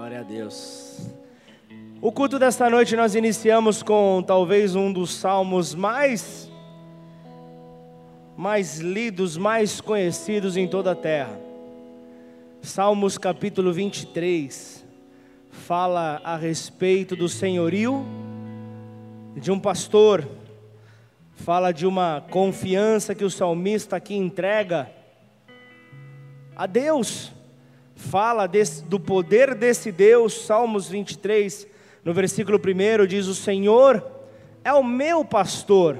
Glória a Deus. O culto desta noite nós iniciamos com talvez um dos salmos mais mais lidos, mais conhecidos em toda a terra. Salmos capítulo 23 fala a respeito do senhorio de um pastor, fala de uma confiança que o salmista aqui entrega a Deus fala desse, do poder desse Deus, Salmos 23, no versículo 1, diz: O Senhor é o meu pastor.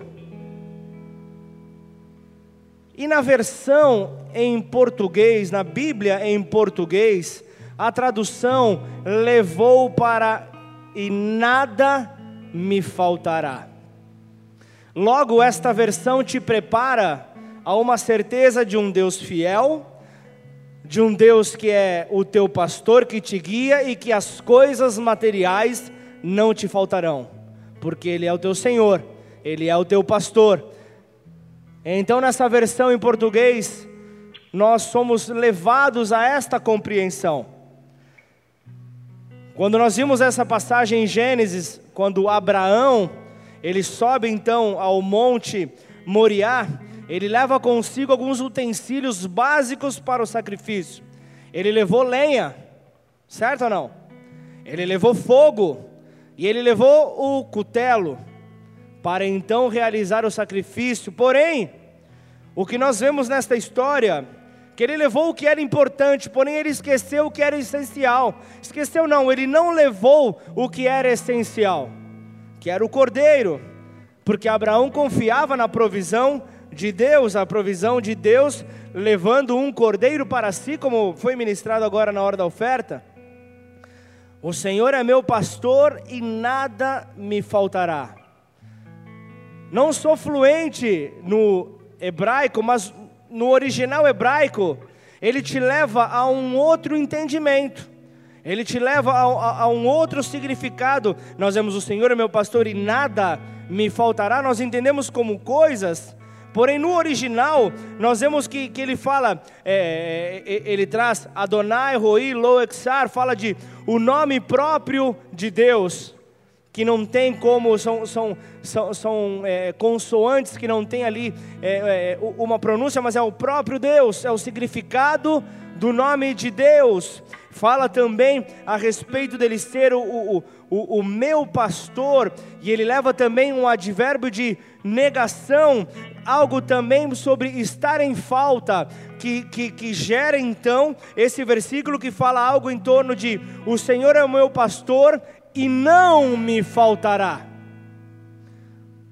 E na versão em português, na Bíblia em português, a tradução levou para e nada me faltará. Logo, esta versão te prepara a uma certeza de um Deus fiel, de um Deus que é o teu pastor, que te guia e que as coisas materiais não te faltarão, porque Ele é o teu Senhor, Ele é o teu pastor. Então, nessa versão em português, nós somos levados a esta compreensão. Quando nós vimos essa passagem em Gênesis, quando Abraão, ele sobe então ao monte Moriá, ele leva consigo alguns utensílios básicos para o sacrifício. Ele levou lenha, certo ou não? Ele levou fogo e ele levou o cutelo para então realizar o sacrifício. Porém, o que nós vemos nesta história, que ele levou o que era importante, porém ele esqueceu o que era essencial. Esqueceu não, ele não levou o que era essencial, que era o cordeiro, porque Abraão confiava na provisão de Deus, a provisão de Deus, levando um cordeiro para si, como foi ministrado agora na hora da oferta. O Senhor é meu pastor e nada me faltará. Não sou fluente no hebraico, mas no original hebraico, ele te leva a um outro entendimento. Ele te leva a, a, a, um outro significado. Nós vemos o Senhor é meu pastor e nada me faltará. Nós entendemos como coisas Porém, no original, nós vemos que, que ele fala, é, é, é ele traz Adonai, Roi, Loexar, fala de o nome próprio de Deus, que não tem como, são, são, são, são é, consoantes que não tem ali é, é, uma pronúncia, mas é o próprio Deus, é o significado do nome de Deus. Fala também a respeito dele ser o, o, o, o meu pastor, e ele leva também um advérbio de negação, algo também sobre estar em falta, que, que, que gera então esse versículo que fala algo em torno de: O Senhor é o meu pastor e não me faltará.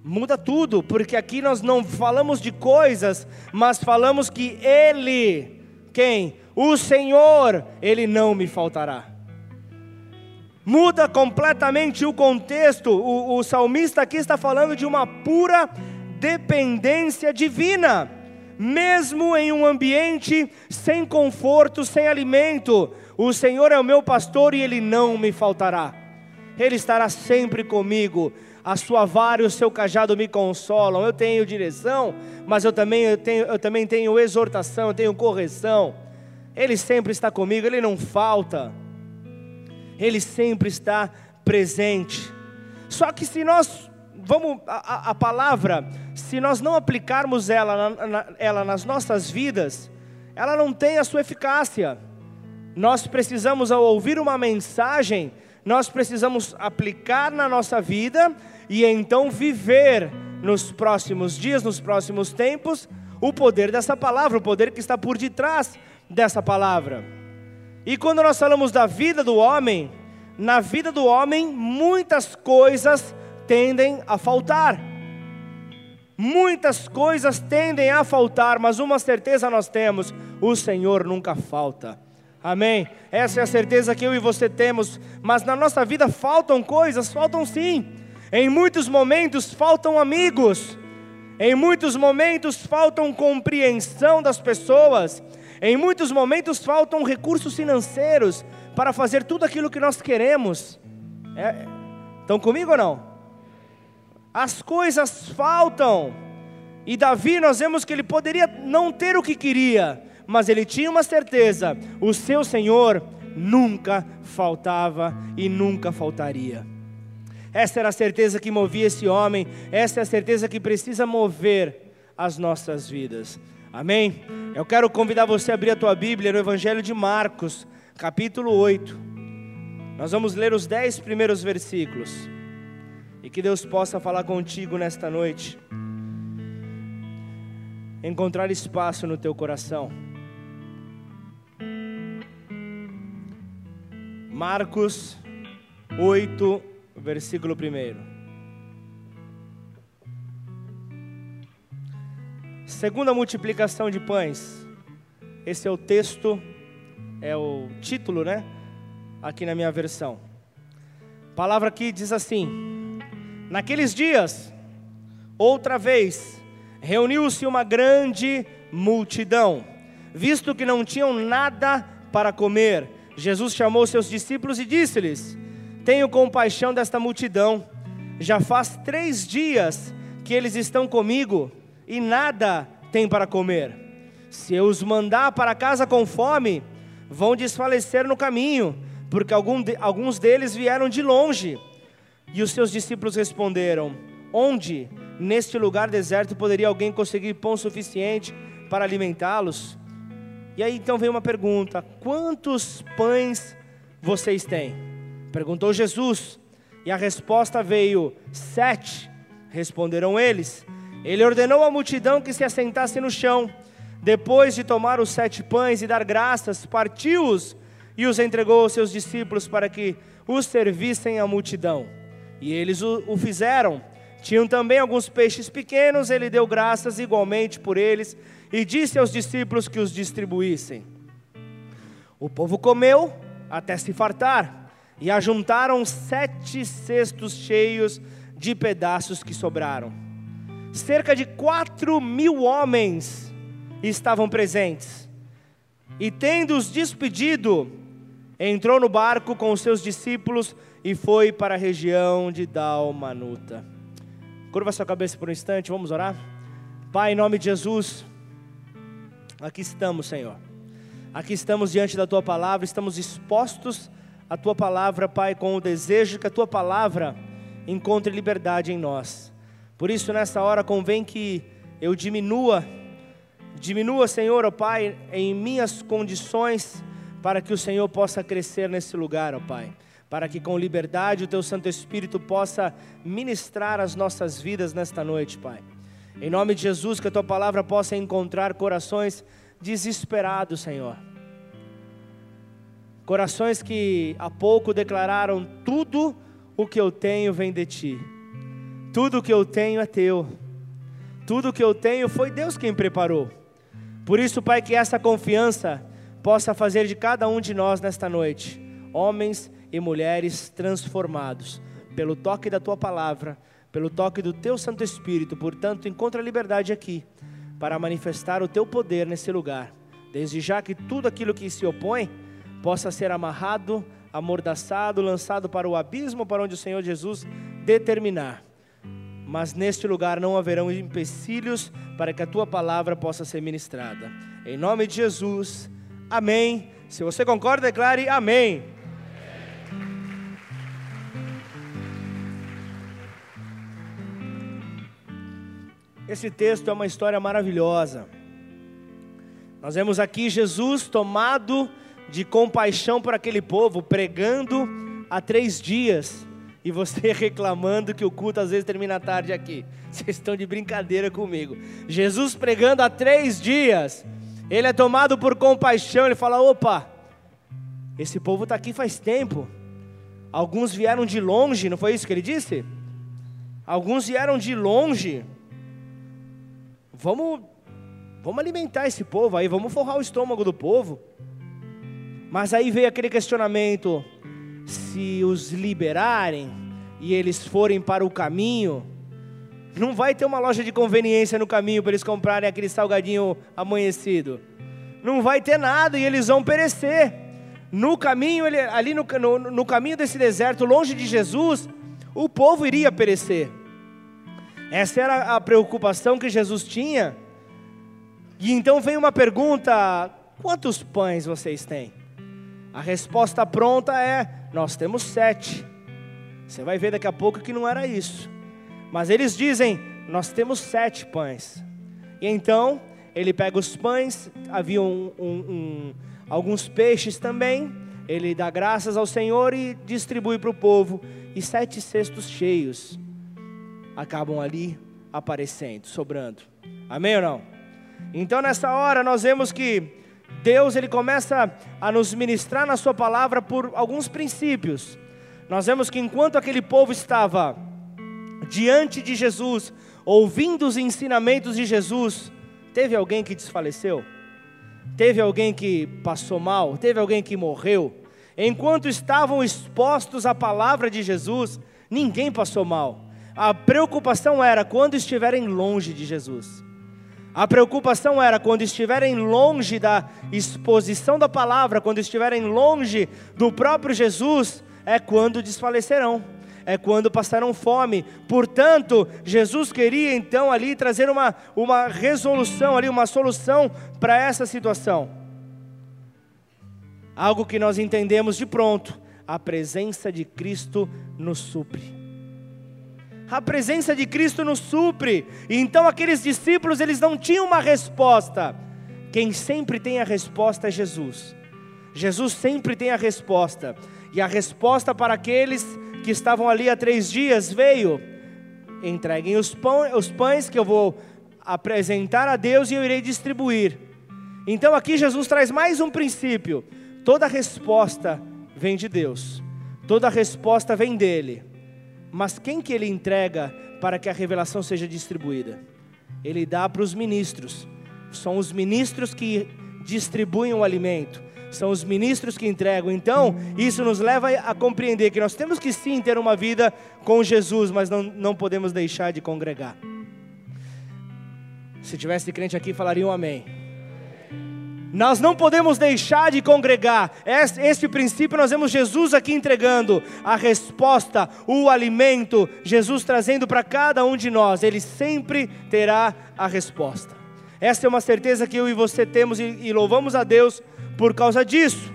Muda tudo, porque aqui nós não falamos de coisas, mas falamos que Ele, quem? O Senhor, Ele não me faltará. Muda completamente o contexto, o, o salmista aqui está falando de uma pura dependência divina, mesmo em um ambiente sem conforto, sem alimento. O Senhor é o meu pastor e ele não me faltará. Ele estará sempre comigo. A sua vara e o seu cajado me consolam. Eu tenho direção, mas eu também, eu tenho, eu também tenho exortação, eu tenho correção. Ele sempre está comigo, ele não falta. Ele sempre está presente. Só que se nós vamos, a, a, palavra, se nós não aplicarmos ela, ela nas nossas vidas, ela não tem a sua eficácia. Nós precisamos, ao ouvir uma mensagem, nós precisamos aplicar na nossa vida e então viver nos próximos dias, nos próximos tempos, o poder dessa palavra, o poder que está por detrás dessa palavra. E quando nós falamos da vida do homem, na vida do homem, muitas coisas tendem a faltar. Muitas coisas tendem a faltar, mas uma certeza nós temos: o Senhor nunca falta. Amém? Essa é a certeza que eu e você temos, mas na nossa vida faltam coisas, faltam sim. Em muitos momentos faltam amigos, em muitos momentos faltam compreensão das pessoas, em muitos momentos faltam recursos financeiros para fazer tudo aquilo que nós queremos. É, estão comigo ou não? As coisas faltam. E Davi, nós vemos que ele poderia não ter o que queria, mas ele tinha uma certeza: o seu Senhor nunca faltava e nunca faltaria. Essa era a certeza que movia esse homem, essa é a certeza que precisa mover as nossas vidas. Amém? Eu quero convidar você a abrir a tua Bíblia no Evangelho de Marcos, capítulo 8. Nós vamos ler os dez primeiros versículos. E que Deus possa falar contigo nesta noite. Encontrar espaço no teu coração. Marcos 8, versículo 1. Segunda multiplicação de pães. Esse é o texto, é o título, né? Aqui na minha versão. Palavra aqui diz assim: Naqueles dias, outra vez, reuniu-se uma grande multidão, visto que não tinham nada para comer. Jesus chamou seus discípulos e disse-lhes: Tenho compaixão desta multidão, já faz três dias que eles estão comigo e nada têm para comer. Se eu os mandar para casa com fome, vão desfalecer no caminho, porque alguns deles vieram de longe. E os seus discípulos responderam: Onde, neste lugar deserto, poderia alguém conseguir pão suficiente para alimentá-los? E aí então vem uma pergunta: Quantos pães vocês têm? Perguntou Jesus. E a resposta veio: Sete. Responderam eles. Ele ordenou à multidão que se assentasse no chão. Depois de tomar os sete pães e dar graças, partiu-os e os entregou aos seus discípulos para que os servissem à multidão. E eles o, o fizeram. Tinham também alguns peixes pequenos, ele deu graças igualmente por eles e disse aos discípulos que os distribuíssem. O povo comeu até se fartar e ajuntaram sete cestos cheios de pedaços que sobraram cerca de quatro mil homens estavam presentes. E tendo-os despedido, entrou no barco com os seus discípulos e foi para a região de Dalmanuta. Curva sua cabeça por um instante, vamos orar? Pai, em nome de Jesus, aqui estamos, Senhor. Aqui estamos diante da tua palavra, estamos expostos à tua palavra, Pai, com o desejo que a tua palavra encontre liberdade em nós. Por isso, nessa hora, convém que eu diminua, diminua, Senhor, ó Pai, em minhas condições, para que o Senhor possa crescer nesse lugar, ó Pai. Para que com liberdade o Teu Santo Espírito possa ministrar as nossas vidas nesta noite, Pai. Em nome de Jesus, que a Tua palavra possa encontrar corações desesperados, Senhor. Corações que há pouco declararam: tudo o que eu tenho vem de Ti tudo que eu tenho é teu. Tudo que eu tenho foi Deus quem preparou. Por isso, Pai, que essa confiança possa fazer de cada um de nós nesta noite homens e mulheres transformados pelo toque da tua palavra, pelo toque do teu Santo Espírito. Portanto, encontra liberdade aqui para manifestar o teu poder nesse lugar. Desde já que tudo aquilo que se opõe possa ser amarrado, amordaçado, lançado para o abismo para onde o Senhor Jesus determinar mas neste lugar não haverão empecilhos para que a tua palavra possa ser ministrada. Em nome de Jesus, amém. Se você concorda, declare amém. Esse texto é uma história maravilhosa. Nós vemos aqui Jesus tomado de compaixão por aquele povo, pregando há três dias e você reclamando que o culto às vezes termina tarde aqui. Vocês estão de brincadeira comigo. Jesus pregando há três dias, ele é tomado por compaixão, ele fala: opa, esse povo está aqui faz tempo. Alguns vieram de longe, não foi isso que ele disse? Alguns vieram de longe. Vamos, vamos alimentar esse povo aí, vamos forrar o estômago do povo. Mas aí veio aquele questionamento: se os liberarem e eles forem para o caminho, não vai ter uma loja de conveniência no caminho para eles comprarem aquele salgadinho amanhecido. Não vai ter nada e eles vão perecer. No caminho, ali no, no, no caminho desse deserto, longe de Jesus, o povo iria perecer. Essa era a preocupação que Jesus tinha. E então vem uma pergunta: quantos pães vocês têm? A resposta pronta é: nós temos sete. Você vai ver daqui a pouco que não era isso. Mas eles dizem: nós temos sete pães. E então ele pega os pães, havia um, um, um, alguns peixes também. Ele dá graças ao Senhor e distribui para o povo. E sete cestos cheios acabam ali aparecendo, sobrando. Amém ou não? Então nessa hora nós vemos que Deus ele começa a nos ministrar na sua palavra por alguns princípios. Nós vemos que enquanto aquele povo estava diante de Jesus, ouvindo os ensinamentos de Jesus, teve alguém que desfaleceu? Teve alguém que passou mal? Teve alguém que morreu? Enquanto estavam expostos à palavra de Jesus, ninguém passou mal. A preocupação era quando estiverem longe de Jesus. A preocupação era quando estiverem longe da exposição da palavra, quando estiverem longe do próprio Jesus, é quando desfalecerão, é quando passarão fome. Portanto, Jesus queria então ali trazer uma, uma resolução, ali, uma solução para essa situação. Algo que nós entendemos de pronto: a presença de Cristo nos supre a presença de Cristo nos supre. E então aqueles discípulos, eles não tinham uma resposta. Quem sempre tem a resposta é Jesus. Jesus sempre tem a resposta. E a resposta para aqueles que estavam ali há três dias veio: entreguem os, pão, os pães que eu vou apresentar a Deus e eu irei distribuir. Então aqui Jesus traz mais um princípio: toda resposta vem de Deus, toda resposta vem dele. Mas quem que ele entrega para que a revelação seja distribuída? Ele dá para os ministros. São os ministros que distribuem o alimento. São os ministros que entregam. Então, isso nos leva a compreender que nós temos que sim ter uma vida com Jesus, mas não, não podemos deixar de congregar. Se tivesse crente aqui, falariam um amém. Nós não podemos deixar de congregar. Este princípio nós vemos Jesus aqui entregando a resposta, o alimento, Jesus trazendo para cada um de nós. Ele sempre terá a resposta. Essa é uma certeza que eu e você temos e, louvamos a Deus por causa disso.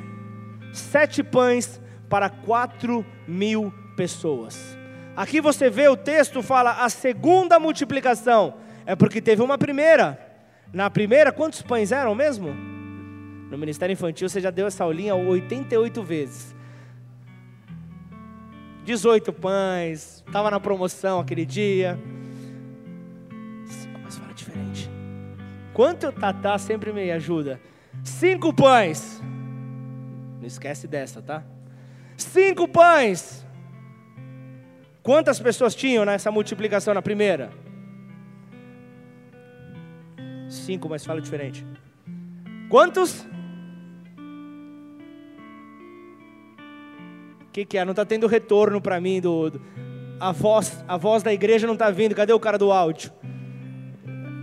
Sete pães para quatro mil pessoas. Aqui você vê o texto fala a segunda multiplicação. É porque teve uma primeira. Na primeira, quantos pães eram mesmo? No Ministério Infantil você já deu essa aulinha 88 vezes. 18 pães, estava na promoção aquele dia. Mas fala diferente. Quanto o Tatá sempre me ajuda? Cinco pães. Não esquece dessa, tá? Cinco pães. Quantas pessoas tinham nessa multiplicação na primeira? Cinco, mas fala diferente. Quantos? Que, que é? Não está tendo retorno para mim do, do, a voz, a voz da igreja não está vindo. Cadê o cara do áudio?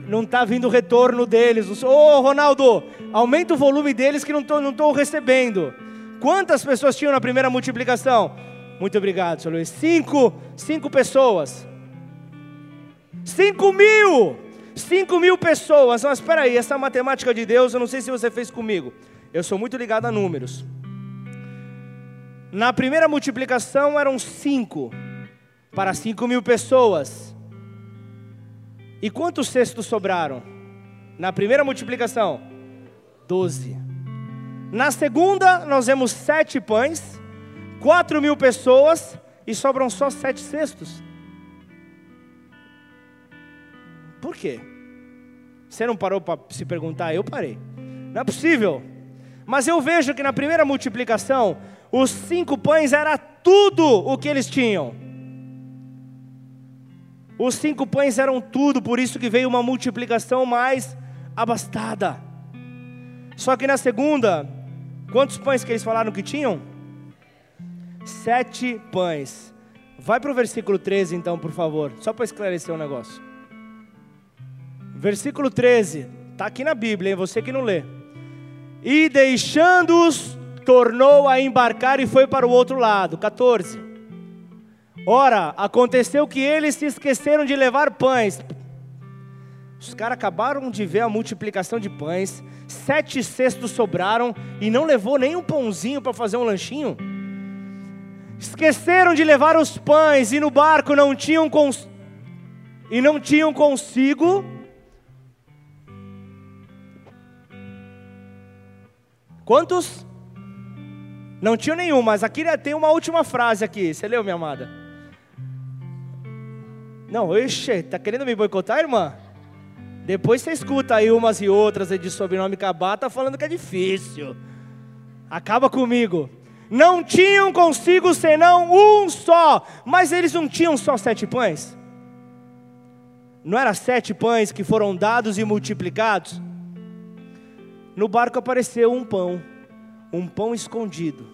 Não está vindo o retorno deles. Ô oh, Ronaldo, aumenta o volume deles que não estou não tô recebendo. Quantas pessoas tinham na primeira multiplicação? Muito obrigado, senhor Luiz. Cinco, cinco pessoas. Cinco mil! Cinco mil pessoas. Mas espera aí, essa matemática de Deus, eu não sei se você fez comigo. Eu sou muito ligado a números. Na primeira multiplicação eram cinco, para cinco mil pessoas. E quantos cestos sobraram? Na primeira multiplicação, doze. Na segunda, nós vemos sete pães, quatro mil pessoas, e sobram só sete cestos. Por quê? Você não parou para se perguntar? Eu parei. Não é possível. Mas eu vejo que na primeira multiplicação, os cinco pães era tudo o que eles tinham. Os cinco pães eram tudo, por isso que veio uma multiplicação mais abastada. Só que na segunda, quantos pães que eles falaram que tinham? Sete pães. Vai para o versículo 13 então, por favor, só para esclarecer um negócio. Versículo 13, está aqui na Bíblia, hein? você que não lê. E deixando-os tornou a embarcar e foi para o outro lado. 14. Ora, aconteceu que eles se esqueceram de levar pães. Os caras acabaram de ver a multiplicação de pães, sete cestos sobraram e não levou nem um pãozinho para fazer um lanchinho. Esqueceram de levar os pães e no barco não tinham cons... e não tinham consigo Quantos? Não tinham nenhum, mas aqui tem uma última frase aqui. Você leu, minha amada? Não, ixi, tá querendo me boicotar, irmã? Depois você escuta aí umas e outras de sobrenome Cabá, tá falando que é difícil. Acaba comigo. Não tinham consigo senão um só, mas eles não tinham só sete pães. Não era sete pães que foram dados e multiplicados? No barco apareceu um pão, um pão escondido.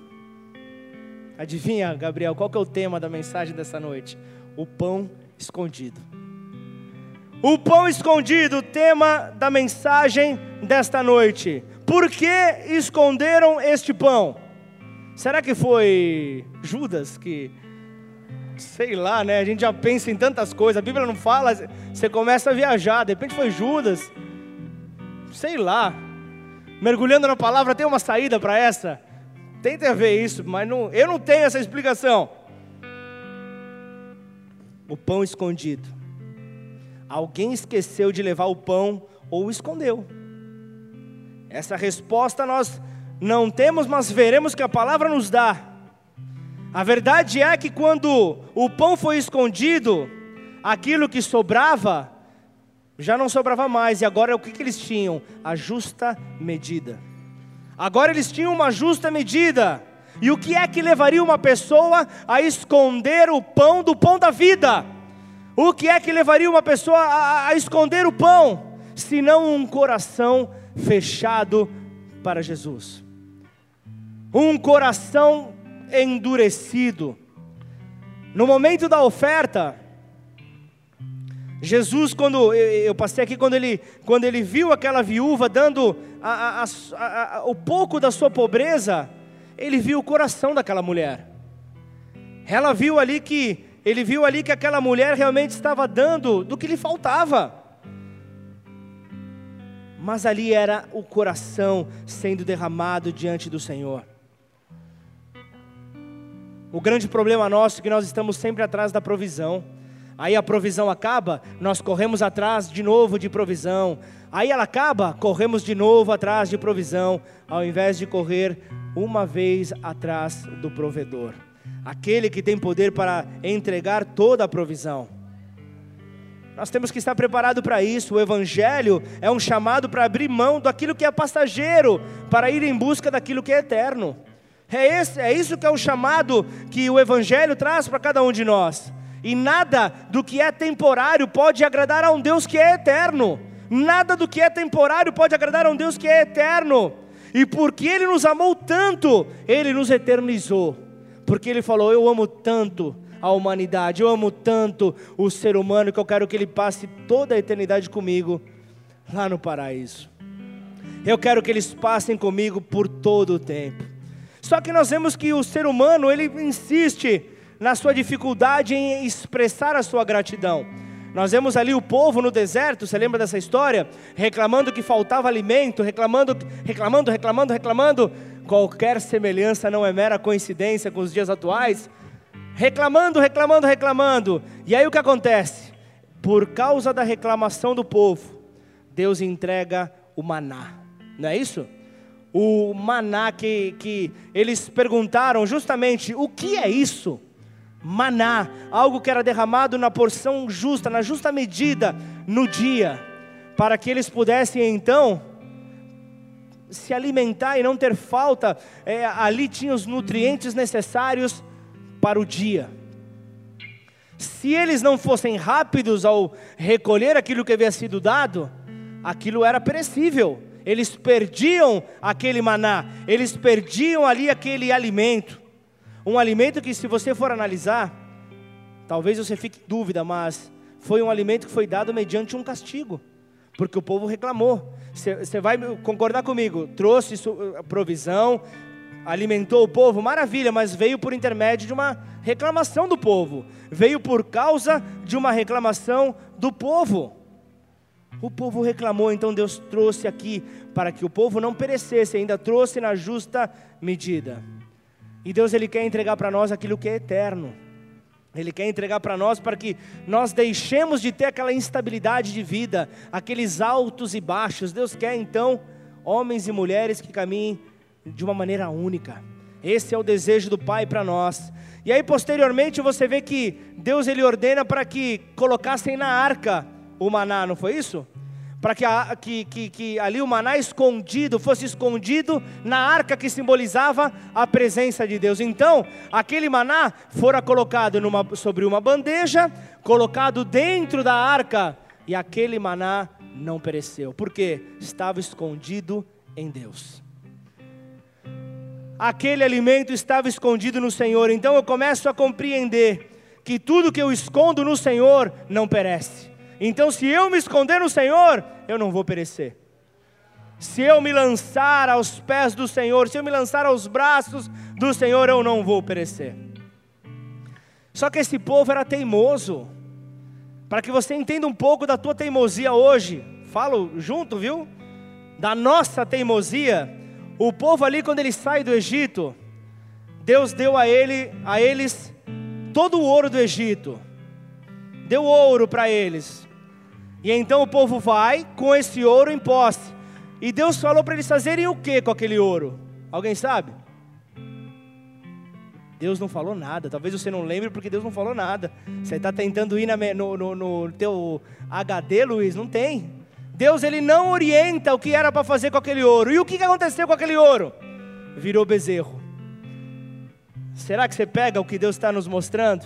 Adivinha, Gabriel, qual que é o tema da mensagem dessa noite? O pão escondido. O pão escondido, tema da mensagem desta noite. Por que esconderam este pão? Será que foi Judas que. Sei lá, né? A gente já pensa em tantas coisas. A Bíblia não fala, você começa a viajar. De repente foi Judas. Sei lá. Mergulhando na palavra, tem uma saída para essa? Tenta ver isso, mas não, eu não tenho essa explicação. O pão escondido. Alguém esqueceu de levar o pão ou escondeu. Essa resposta nós não temos, mas veremos que a palavra nos dá. A verdade é que quando o pão foi escondido, aquilo que sobrava já não sobrava mais, e agora o que, que eles tinham? A justa medida. Agora eles tinham uma justa medida. E o que é que levaria uma pessoa a esconder o pão do pão da vida? O que é que levaria uma pessoa a, a esconder o pão, se não um coração fechado para Jesus? Um coração endurecido. No momento da oferta, Jesus, quando eu passei aqui, quando ele, quando ele viu aquela viúva dando a, a, a, o pouco da sua pobreza, ele viu o coração daquela mulher. Ela viu ali que ele viu ali que aquela mulher realmente estava dando do que lhe faltava. Mas ali era o coração sendo derramado diante do Senhor. O grande problema nosso é que nós estamos sempre atrás da provisão. Aí a provisão acaba, nós corremos atrás de novo de provisão. Aí ela acaba, corremos de novo atrás de provisão, ao invés de correr uma vez atrás do provedor aquele que tem poder para entregar toda a provisão. Nós temos que estar preparados para isso. O Evangelho é um chamado para abrir mão daquilo que é passageiro, para ir em busca daquilo que é eterno. É, esse, é isso que é o chamado que o Evangelho traz para cada um de nós. E nada do que é temporário pode agradar a um Deus que é eterno. Nada do que é temporário pode agradar a um Deus que é eterno. E porque Ele nos amou tanto, Ele nos eternizou porque ele falou: Eu amo tanto a humanidade, eu amo tanto o ser humano que eu quero que ele passe toda a eternidade comigo lá no paraíso. Eu quero que eles passem comigo por todo o tempo. Só que nós vemos que o ser humano, ele insiste na sua dificuldade em expressar a sua gratidão. Nós vemos ali o povo no deserto, você lembra dessa história? Reclamando que faltava alimento, reclamando, reclamando, reclamando, reclamando. Qualquer semelhança não é mera coincidência com os dias atuais. Reclamando, reclamando, reclamando. E aí o que acontece? Por causa da reclamação do povo, Deus entrega o maná. Não é isso? O maná que, que eles perguntaram justamente: o que é isso? Maná, algo que era derramado na porção justa, na justa medida, no dia, para que eles pudessem então se alimentar e não ter falta, é, ali tinha os nutrientes necessários para o dia. Se eles não fossem rápidos ao recolher aquilo que havia sido dado, aquilo era perecível. Eles perdiam aquele maná, eles perdiam ali aquele alimento. Um alimento que, se você for analisar, talvez você fique em dúvida, mas foi um alimento que foi dado mediante um castigo, porque o povo reclamou. Você vai concordar comigo? Trouxe provisão, alimentou o povo, maravilha, mas veio por intermédio de uma reclamação do povo, veio por causa de uma reclamação do povo. O povo reclamou, então Deus trouxe aqui para que o povo não perecesse, ainda trouxe na justa medida. E Deus ele quer entregar para nós aquilo que é eterno. Ele quer entregar para nós para que nós deixemos de ter aquela instabilidade de vida, aqueles altos e baixos. Deus quer então homens e mulheres que caminhem de uma maneira única. Esse é o desejo do Pai para nós. E aí posteriormente você vê que Deus ele ordena para que colocassem na arca o maná, não foi isso? Para que, que, que, que, ali o maná escondido fosse escondido na arca que simbolizava a presença de Deus. Então, aquele maná fora colocado numa, sobre uma bandeja, colocado dentro da arca, e aquele maná não pereceu, porque estava escondido em Deus. Aquele alimento estava escondido no Senhor, então eu começo a compreender que tudo que eu escondo no Senhor não perece. Então, se eu me esconder no Senhor, eu não vou perecer. Se eu me lançar aos pés do Senhor, se eu me lançar aos braços do Senhor, eu não vou perecer. Só que esse povo era teimoso. Para que você entenda um pouco da tua teimosia hoje, falo junto, viu? Da nossa teimosia. O povo ali quando ele sai do Egito, Deus deu a ele, a eles todo o ouro do Egito. Deu ouro para eles. E então o povo vai com esse ouro em posse. E Deus falou para eles fazerem o que com aquele ouro? Alguém sabe? Deus não falou nada. Talvez você não lembre porque Deus não falou nada. Você está tentando ir na, no, no, no teu HD, Luiz? Não tem. Deus ele não orienta o que era para fazer com aquele ouro. E o que aconteceu com aquele ouro? Virou bezerro. Será que você pega o que Deus está nos mostrando?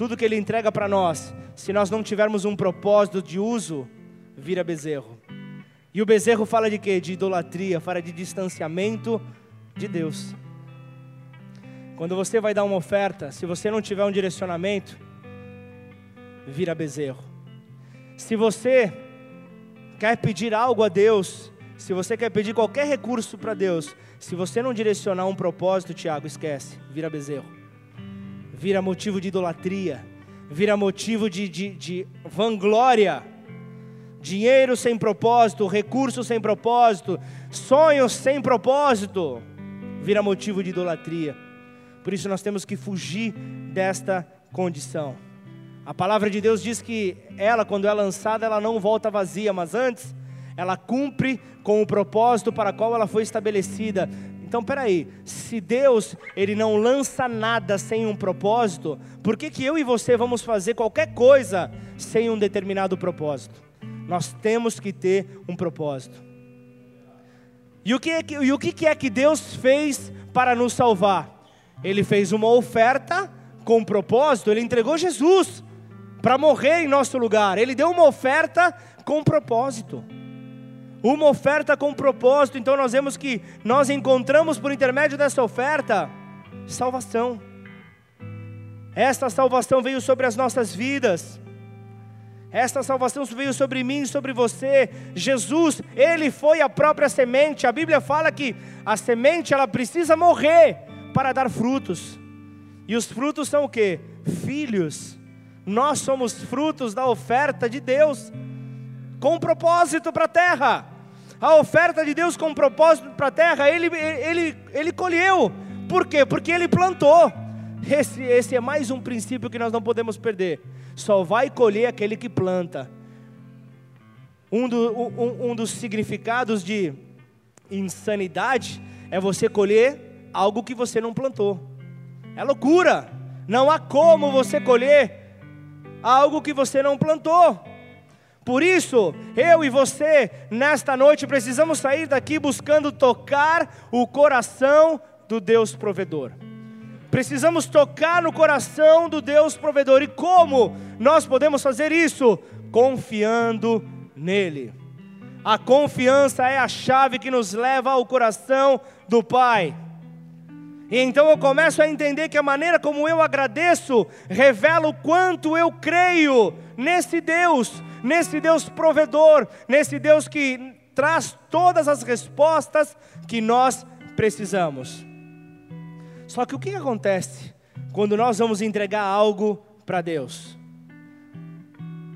Tudo que Ele entrega para nós se nós não tivermos um propósito de uso, vira bezerro. E o bezerro fala de quê? De idolatria, fala de distanciamento de Deus. Quando você vai dar uma oferta, se você não tiver um direcionamento, vira bezerro. Se você quer pedir algo a Deus, se você quer pedir qualquer recurso para Deus, se você não direcionar um propósito, Tiago, esquece, vira bezerro. Vira motivo de idolatria, vira motivo de, de, de vanglória. Dinheiro sem propósito, recursos sem propósito, sonhos sem propósito, vira motivo de idolatria. Por isso nós temos que fugir desta condição. A palavra de Deus diz que ela, quando é lançada, ela não volta vazia, mas antes ela cumpre com o propósito para qual ela foi estabelecida. Então, peraí, se Deus ele não lança nada sem um propósito, por que, que eu e você vamos fazer qualquer coisa sem um determinado propósito? Nós temos que ter um propósito. E o que, é que, e o que é que Deus fez para nos salvar? Ele fez uma oferta com um propósito, ele entregou Jesus para morrer em nosso lugar. Ele deu uma oferta com um propósito uma oferta com propósito. Então nós vemos que nós encontramos por intermédio dessa oferta salvação. Esta salvação veio sobre as nossas vidas. Esta salvação veio sobre mim e sobre você. Jesus, ele foi a própria semente. A Bíblia fala que a semente ela precisa morrer para dar frutos. E os frutos são o que? Filhos. Nós somos frutos da oferta de Deus com propósito para a terra. A oferta de Deus com propósito para a terra, ele, ele, ele colheu. Por quê? Porque ele plantou. Esse, esse é mais um princípio que nós não podemos perder. Só vai colher aquele que planta. Um, do, um, um dos significados de insanidade é você colher algo que você não plantou. É loucura. Não há como você colher algo que você não plantou. Por isso, eu e você, nesta noite, precisamos sair daqui buscando tocar o coração do Deus provedor. Precisamos tocar no coração do Deus provedor. E como nós podemos fazer isso? Confiando nele. A confiança é a chave que nos leva ao coração do Pai. E então eu começo a entender que a maneira como eu agradeço revela o quanto eu creio nesse Deus nesse Deus provedor, nesse Deus que traz todas as respostas que nós precisamos. Só que o que acontece quando nós vamos entregar algo para Deus?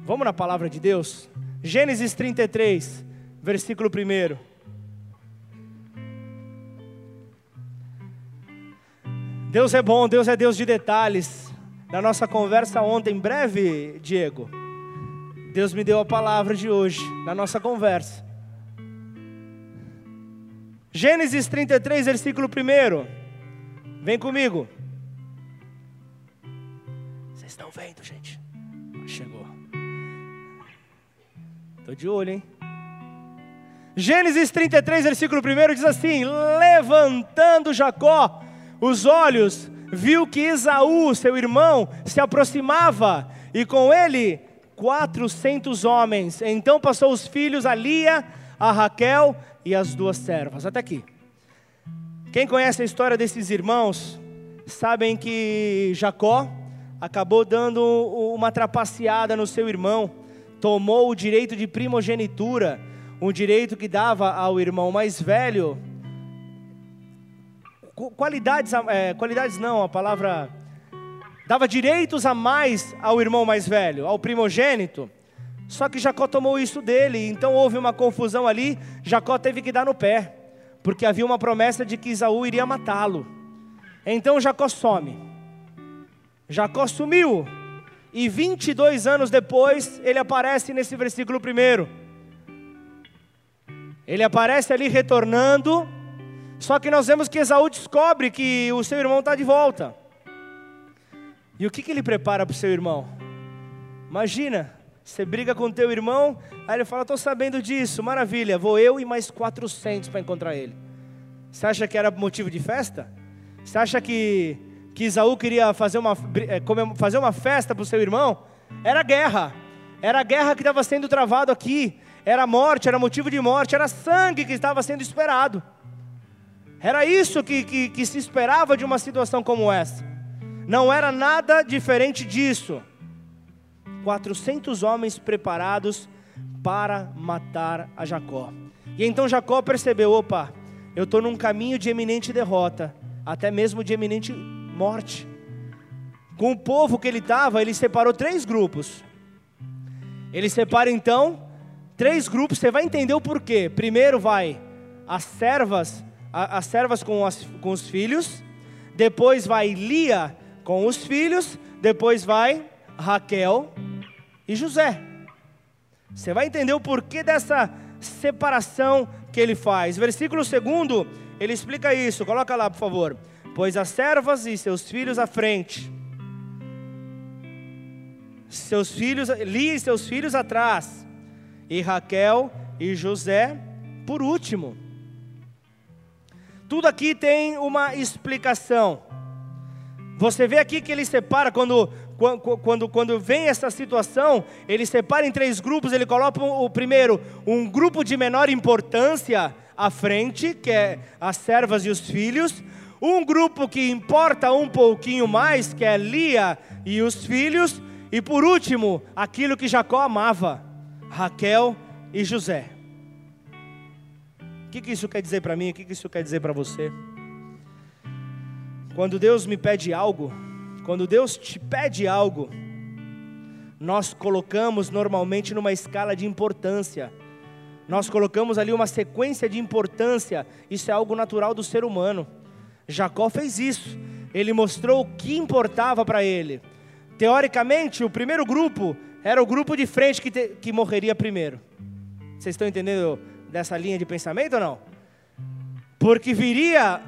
Vamos na palavra de Deus? Gênesis 33, versículo 1. Deus é bom, Deus é Deus de detalhes. Na nossa conversa ontem, breve, Diego, Deus me deu a palavra de hoje, na nossa conversa. Gênesis 33, versículo 1. Vem comigo. Vocês estão vendo, gente? Chegou. Estou de olho, hein? Gênesis 33, versículo 1 diz assim: Levantando Jacó os olhos, viu que Esaú, seu irmão, se aproximava, e com ele quatrocentos homens. Então passou os filhos a Lia, a Raquel e as duas servas. Até aqui. Quem conhece a história desses irmãos, sabem que Jacó acabou dando uma trapaceada no seu irmão, tomou o direito de primogenitura, um direito que dava ao irmão mais velho qualidades, é, qualidades não, a palavra dava direitos a mais ao irmão mais velho, ao primogênito. Só que Jacó tomou isso dele, então houve uma confusão ali. Jacó teve que dar no pé, porque havia uma promessa de que Isaú iria matá-lo. Então Jacó some. Jacó sumiu. E 22 anos depois, ele aparece nesse versículo primeiro. Ele aparece ali retornando só que nós vemos que Esaú descobre que o seu irmão está de volta. E o que, que ele prepara para o seu irmão? Imagina, você briga com teu irmão, aí ele fala, estou sabendo disso, maravilha, vou eu e mais 400 para encontrar ele. Você acha que era motivo de festa? Você acha que, que Isaú queria fazer uma, eh, fazer uma festa para o seu irmão? Era guerra, era guerra que estava sendo travado aqui, era morte, era motivo de morte, era sangue que estava sendo esperado. Era isso que, que, que se esperava de uma situação como essa. Não era nada diferente disso. 400 homens preparados para matar a Jacó. E então Jacó percebeu: opa, eu estou num caminho de eminente derrota, até mesmo de eminente morte. Com o povo que ele estava, ele separou três grupos. Ele separa então três grupos, você vai entender o porquê. Primeiro vai as servas as servas com, as, com os filhos, depois vai Lia com os filhos, depois vai Raquel e José. Você vai entender o porquê dessa separação que ele faz. Versículo segundo, ele explica isso. Coloca lá, por favor. Pois as servas e seus filhos à frente, seus filhos, Lia e seus filhos atrás, e Raquel e José por último. Tudo aqui tem uma explicação. Você vê aqui que ele separa quando quando, quando vem essa situação, ele separa em três grupos, ele coloca o primeiro, um grupo de menor importância à frente, que é as servas e os filhos, um grupo que importa um pouquinho mais, que é Lia e os filhos, e por último, aquilo que Jacó amava, Raquel e José que, que isso quer dizer para mim? O que, que isso quer dizer para você? Quando Deus me pede algo, quando Deus te pede algo, nós colocamos normalmente numa escala de importância. Nós colocamos ali uma sequência de importância. Isso é algo natural do ser humano. Jacó fez isso. Ele mostrou o que importava para ele. Teoricamente, o primeiro grupo era o grupo de frente que, te, que morreria primeiro. Vocês estão entendendo dessa linha de pensamento ou não? Porque viria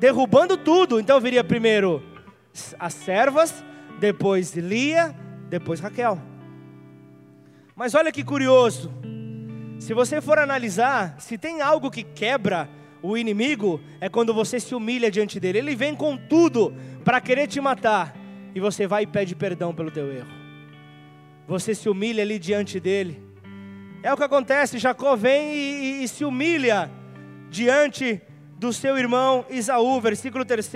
derrubando tudo. Então viria primeiro as servas, depois Lia, depois Raquel. Mas olha que curioso. Se você for analisar, se tem algo que quebra o inimigo, é quando você se humilha diante dele. Ele vem com tudo para querer te matar. E você vai e pede perdão pelo teu erro. Você se humilha ali diante dele. É o que acontece, Jacó vem e, e, e se humilha diante do seu irmão Isaú, versículo 3.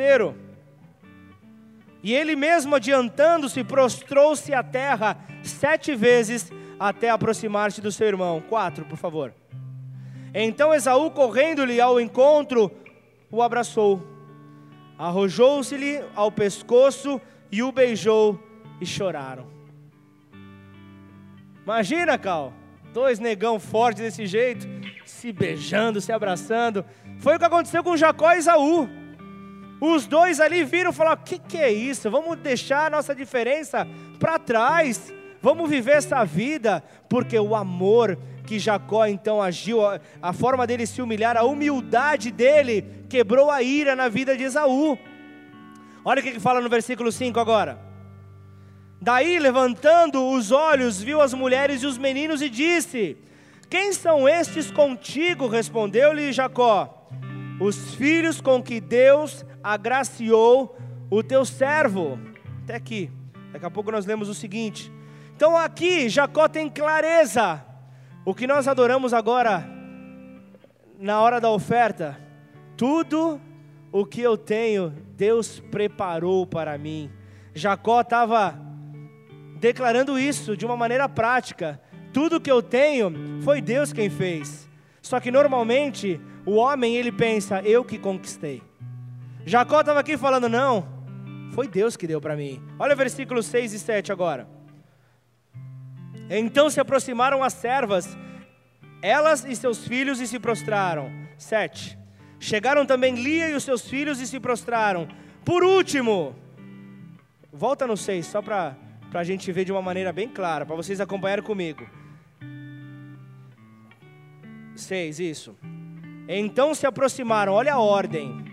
E ele mesmo adiantando-se, prostrou-se à terra sete vezes até aproximar-se do seu irmão. Quatro, por favor. Então Esaú, correndo-lhe ao encontro, o abraçou, arrojou-se-lhe ao pescoço e o beijou e choraram. Imagina, Cal. Dois negão fortes desse jeito, se beijando, se abraçando. Foi o que aconteceu com Jacó e Esaú. Os dois ali viram e falaram: O que, que é isso? Vamos deixar a nossa diferença para trás. Vamos viver essa vida, porque o amor que Jacó então agiu, a, a forma dele se humilhar, a humildade dele quebrou a ira na vida de Esaú. Olha o que, que fala no versículo 5 agora. Daí, levantando os olhos, viu as mulheres e os meninos e disse: Quem são estes contigo? Respondeu-lhe Jacó: Os filhos com que Deus agraciou o teu servo. Até aqui. Daqui a pouco nós lemos o seguinte. Então aqui Jacó tem clareza. O que nós adoramos agora na hora da oferta, tudo o que eu tenho, Deus preparou para mim. Jacó estava declarando isso de uma maneira prática. Tudo que eu tenho foi Deus quem fez. Só que normalmente o homem ele pensa, eu que conquistei. Jacó estava aqui falando, não, foi Deus que deu para mim. Olha o versículo 6 e 7 agora. Então se aproximaram as servas, elas e seus filhos, e se prostraram. 7. Chegaram também Lia e os seus filhos e se prostraram. Por último, volta no 6, só para a gente ver de uma maneira bem clara, para vocês acompanharem comigo. 6, isso. Então se aproximaram, olha a ordem.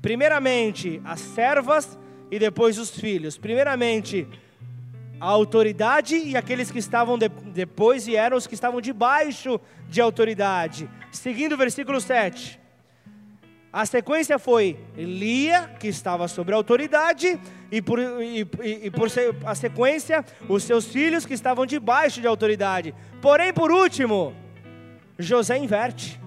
Primeiramente as servas e depois os filhos. Primeiramente a autoridade e aqueles que estavam de, depois e eram os que estavam debaixo de autoridade. Seguindo o versículo 7. A sequência foi Lia, que estava sobre a autoridade, e por, e, e, e por a sequência, os seus filhos que estavam debaixo de autoridade. Porém, por último, José inverte.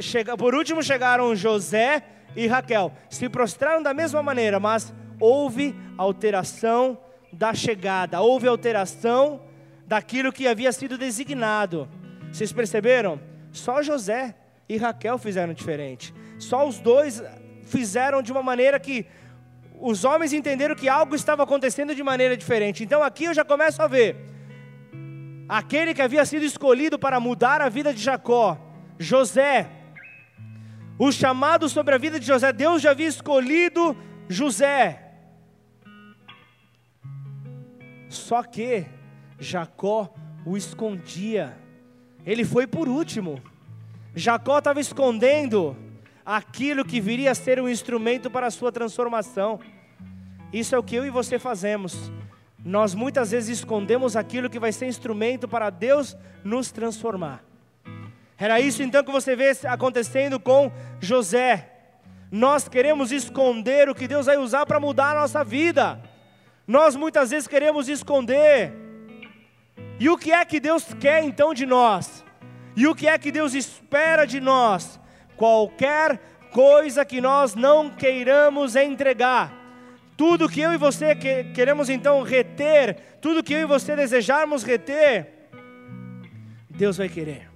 Chega, por último chegaram José e Raquel. Se prostraram da mesma maneira, mas houve alteração da chegada, houve alteração daquilo que havia sido designado. Vocês perceberam? Só José e Raquel fizeram diferente. Só os dois fizeram de uma maneira que os homens entenderam que algo estava acontecendo de maneira diferente. Então aqui eu já começo a ver aquele que havia sido escolhido para mudar a vida de Jacó, José. O chamado sobre a vida de José, Deus já havia escolhido José. Só que Jacó o escondia. Ele foi por último. Jacó estava escondendo aquilo que viria a ser um instrumento para a sua transformação. Isso é o que eu e você fazemos. Nós muitas vezes escondemos aquilo que vai ser instrumento para Deus nos transformar. Era isso então que você vê acontecendo com José. Nós queremos esconder o que Deus vai usar para mudar a nossa vida. Nós muitas vezes queremos esconder. E o que é que Deus quer então de nós? E o que é que Deus espera de nós? Qualquer coisa que nós não queiramos entregar, tudo que eu e você que, queremos então reter, tudo que eu e você desejarmos reter, Deus vai querer,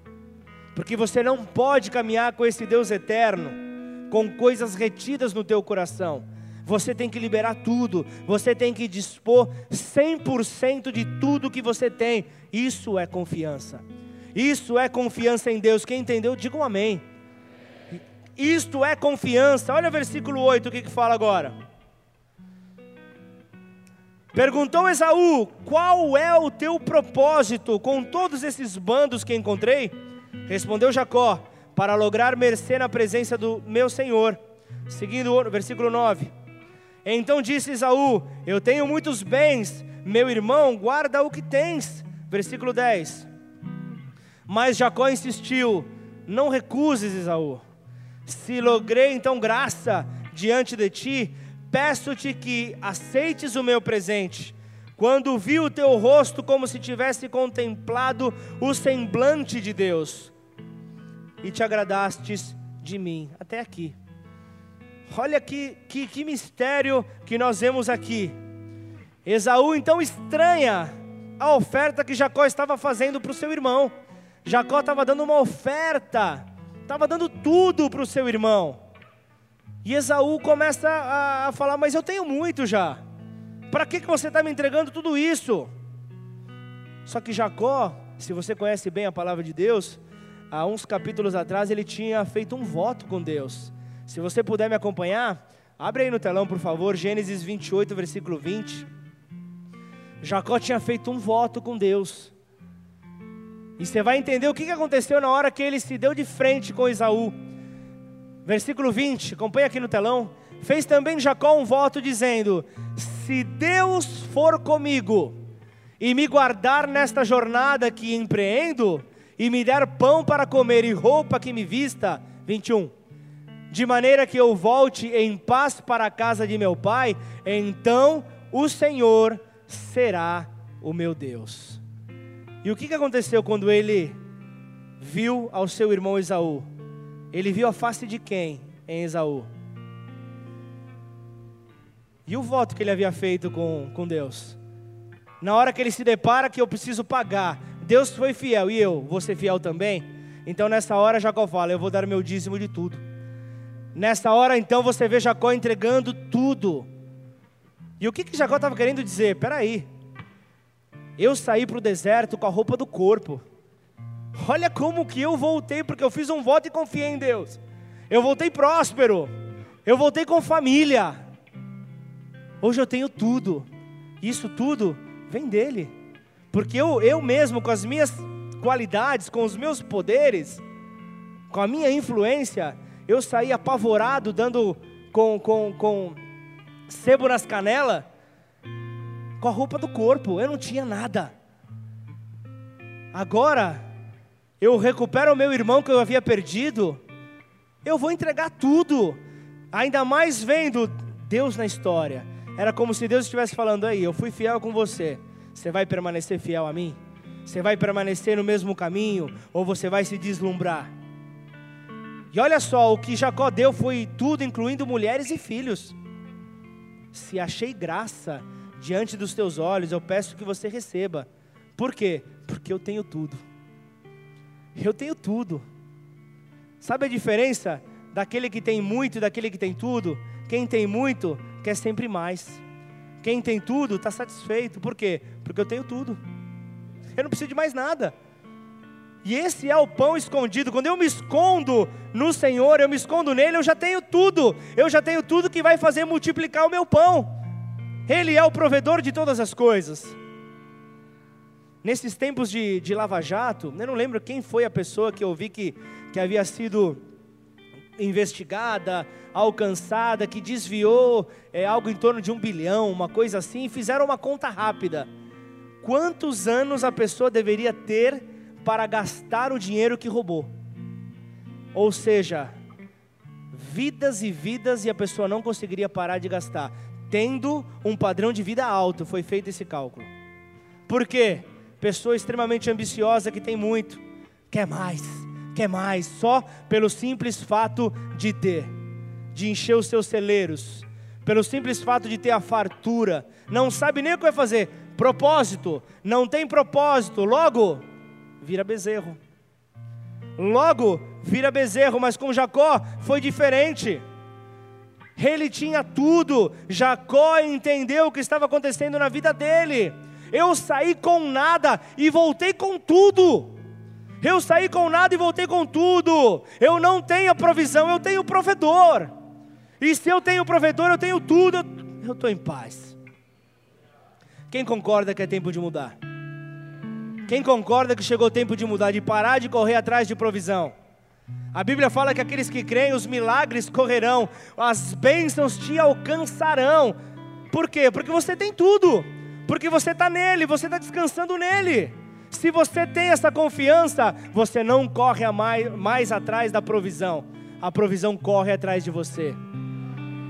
porque você não pode caminhar com esse Deus eterno, com coisas retidas no teu coração. Você tem que liberar tudo, você tem que dispor 100% de tudo que você tem. Isso é confiança. Isso é confiança em Deus. Quem entendeu, diga um amém. Isto é confiança. Olha o versículo 8, o que, que fala agora. Perguntou Esaú: Qual é o teu propósito com todos esses bandos que encontrei? Respondeu Jacó: Para lograr mercê na presença do meu senhor. Seguindo o versículo 9. Então disse Esaú: Eu tenho muitos bens, meu irmão, guarda o que tens. Versículo 10. Mas Jacó insistiu: Não recuses, Esaú. Se logrei então graça diante de ti, peço-te que aceites o meu presente. Quando vi o teu rosto como se tivesse contemplado o semblante de Deus, e te agradastes de mim. Até aqui. Olha que, que, que mistério que nós vemos aqui. Esaú então estranha a oferta que Jacó estava fazendo para o seu irmão. Jacó estava dando uma oferta, estava dando tudo para o seu irmão. E Esaú começa a, a falar: Mas eu tenho muito já, para que, que você está me entregando tudo isso? Só que Jacó se você conhece bem a palavra de Deus, há uns capítulos atrás ele tinha feito um voto com Deus. Se você puder me acompanhar, abre aí no telão, por favor, Gênesis 28, versículo 20. Jacó tinha feito um voto com Deus. E você vai entender o que aconteceu na hora que ele se deu de frente com Esaú. Versículo 20, acompanha aqui no telão. Fez também Jacó um voto dizendo: Se Deus for comigo e me guardar nesta jornada que empreendo, e me der pão para comer e roupa que me vista, 21. De maneira que eu volte em paz para a casa de meu pai, então o Senhor será o meu Deus. E o que aconteceu quando ele viu ao seu irmão Esaú? Ele viu a face de quem em Esaú? E o voto que ele havia feito com, com Deus? Na hora que ele se depara que eu preciso pagar, Deus foi fiel e eu vou ser fiel também? Então nessa hora Jacó fala: Eu vou dar meu dízimo de tudo. Nessa hora então você vê Jacó entregando tudo. E o que, que Jacó estava querendo dizer? Peraí, eu saí para o deserto com a roupa do corpo. Olha como que eu voltei, porque eu fiz um voto e confiei em Deus. Eu voltei próspero. Eu voltei com família. Hoje eu tenho tudo. Isso tudo vem dele. Porque eu, eu mesmo, com as minhas qualidades, com os meus poderes, com a minha influência, eu saí apavorado, dando com, com, com sebo nas canelas com a roupa do corpo, eu não tinha nada. Agora, eu recupero o meu irmão que eu havia perdido, eu vou entregar tudo, ainda mais vendo Deus na história. Era como se Deus estivesse falando aí: eu fui fiel com você, você vai permanecer fiel a mim? Você vai permanecer no mesmo caminho ou você vai se deslumbrar? E olha só, o que Jacó deu foi tudo, incluindo mulheres e filhos. Se achei graça diante dos teus olhos, eu peço que você receba. Por quê? Porque eu tenho tudo. Eu tenho tudo. Sabe a diferença daquele que tem muito e daquele que tem tudo? Quem tem muito quer sempre mais. Quem tem tudo está satisfeito. Por quê? Porque eu tenho tudo. Eu não preciso de mais nada. E esse é o pão escondido. Quando eu me escondo no Senhor, eu me escondo nele, eu já tenho tudo. Eu já tenho tudo que vai fazer multiplicar o meu pão. Ele é o provedor de todas as coisas. Nesses tempos de, de Lava Jato, eu não lembro quem foi a pessoa que eu vi que, que havia sido investigada, alcançada, que desviou é, algo em torno de um bilhão, uma coisa assim, fizeram uma conta rápida. Quantos anos a pessoa deveria ter para gastar o dinheiro que roubou? Ou seja, vidas e vidas e a pessoa não conseguiria parar de gastar tendo um padrão de vida alto, foi feito esse cálculo. Por quê? Pessoa extremamente ambiciosa que tem muito, quer mais, quer mais, só pelo simples fato de ter, de encher os seus celeiros, pelo simples fato de ter a fartura, não sabe nem o que vai fazer, propósito, não tem propósito, logo vira bezerro. Logo vira bezerro, mas com Jacó foi diferente. Ele tinha tudo. Jacó entendeu o que estava acontecendo na vida dele. Eu saí com nada e voltei com tudo. Eu saí com nada e voltei com tudo. Eu não tenho provisão, eu tenho provedor. E se eu tenho provedor, eu tenho tudo, eu estou em paz. Quem concorda que é tempo de mudar? Quem concorda que chegou o tempo de mudar, de parar de correr atrás de provisão? A Bíblia fala que aqueles que creem, os milagres correrão, as bênçãos te alcançarão. Por quê? Porque você tem tudo, porque você está nele, você está descansando nele. Se você tem essa confiança, você não corre mais, mais atrás da provisão, a provisão corre atrás de você.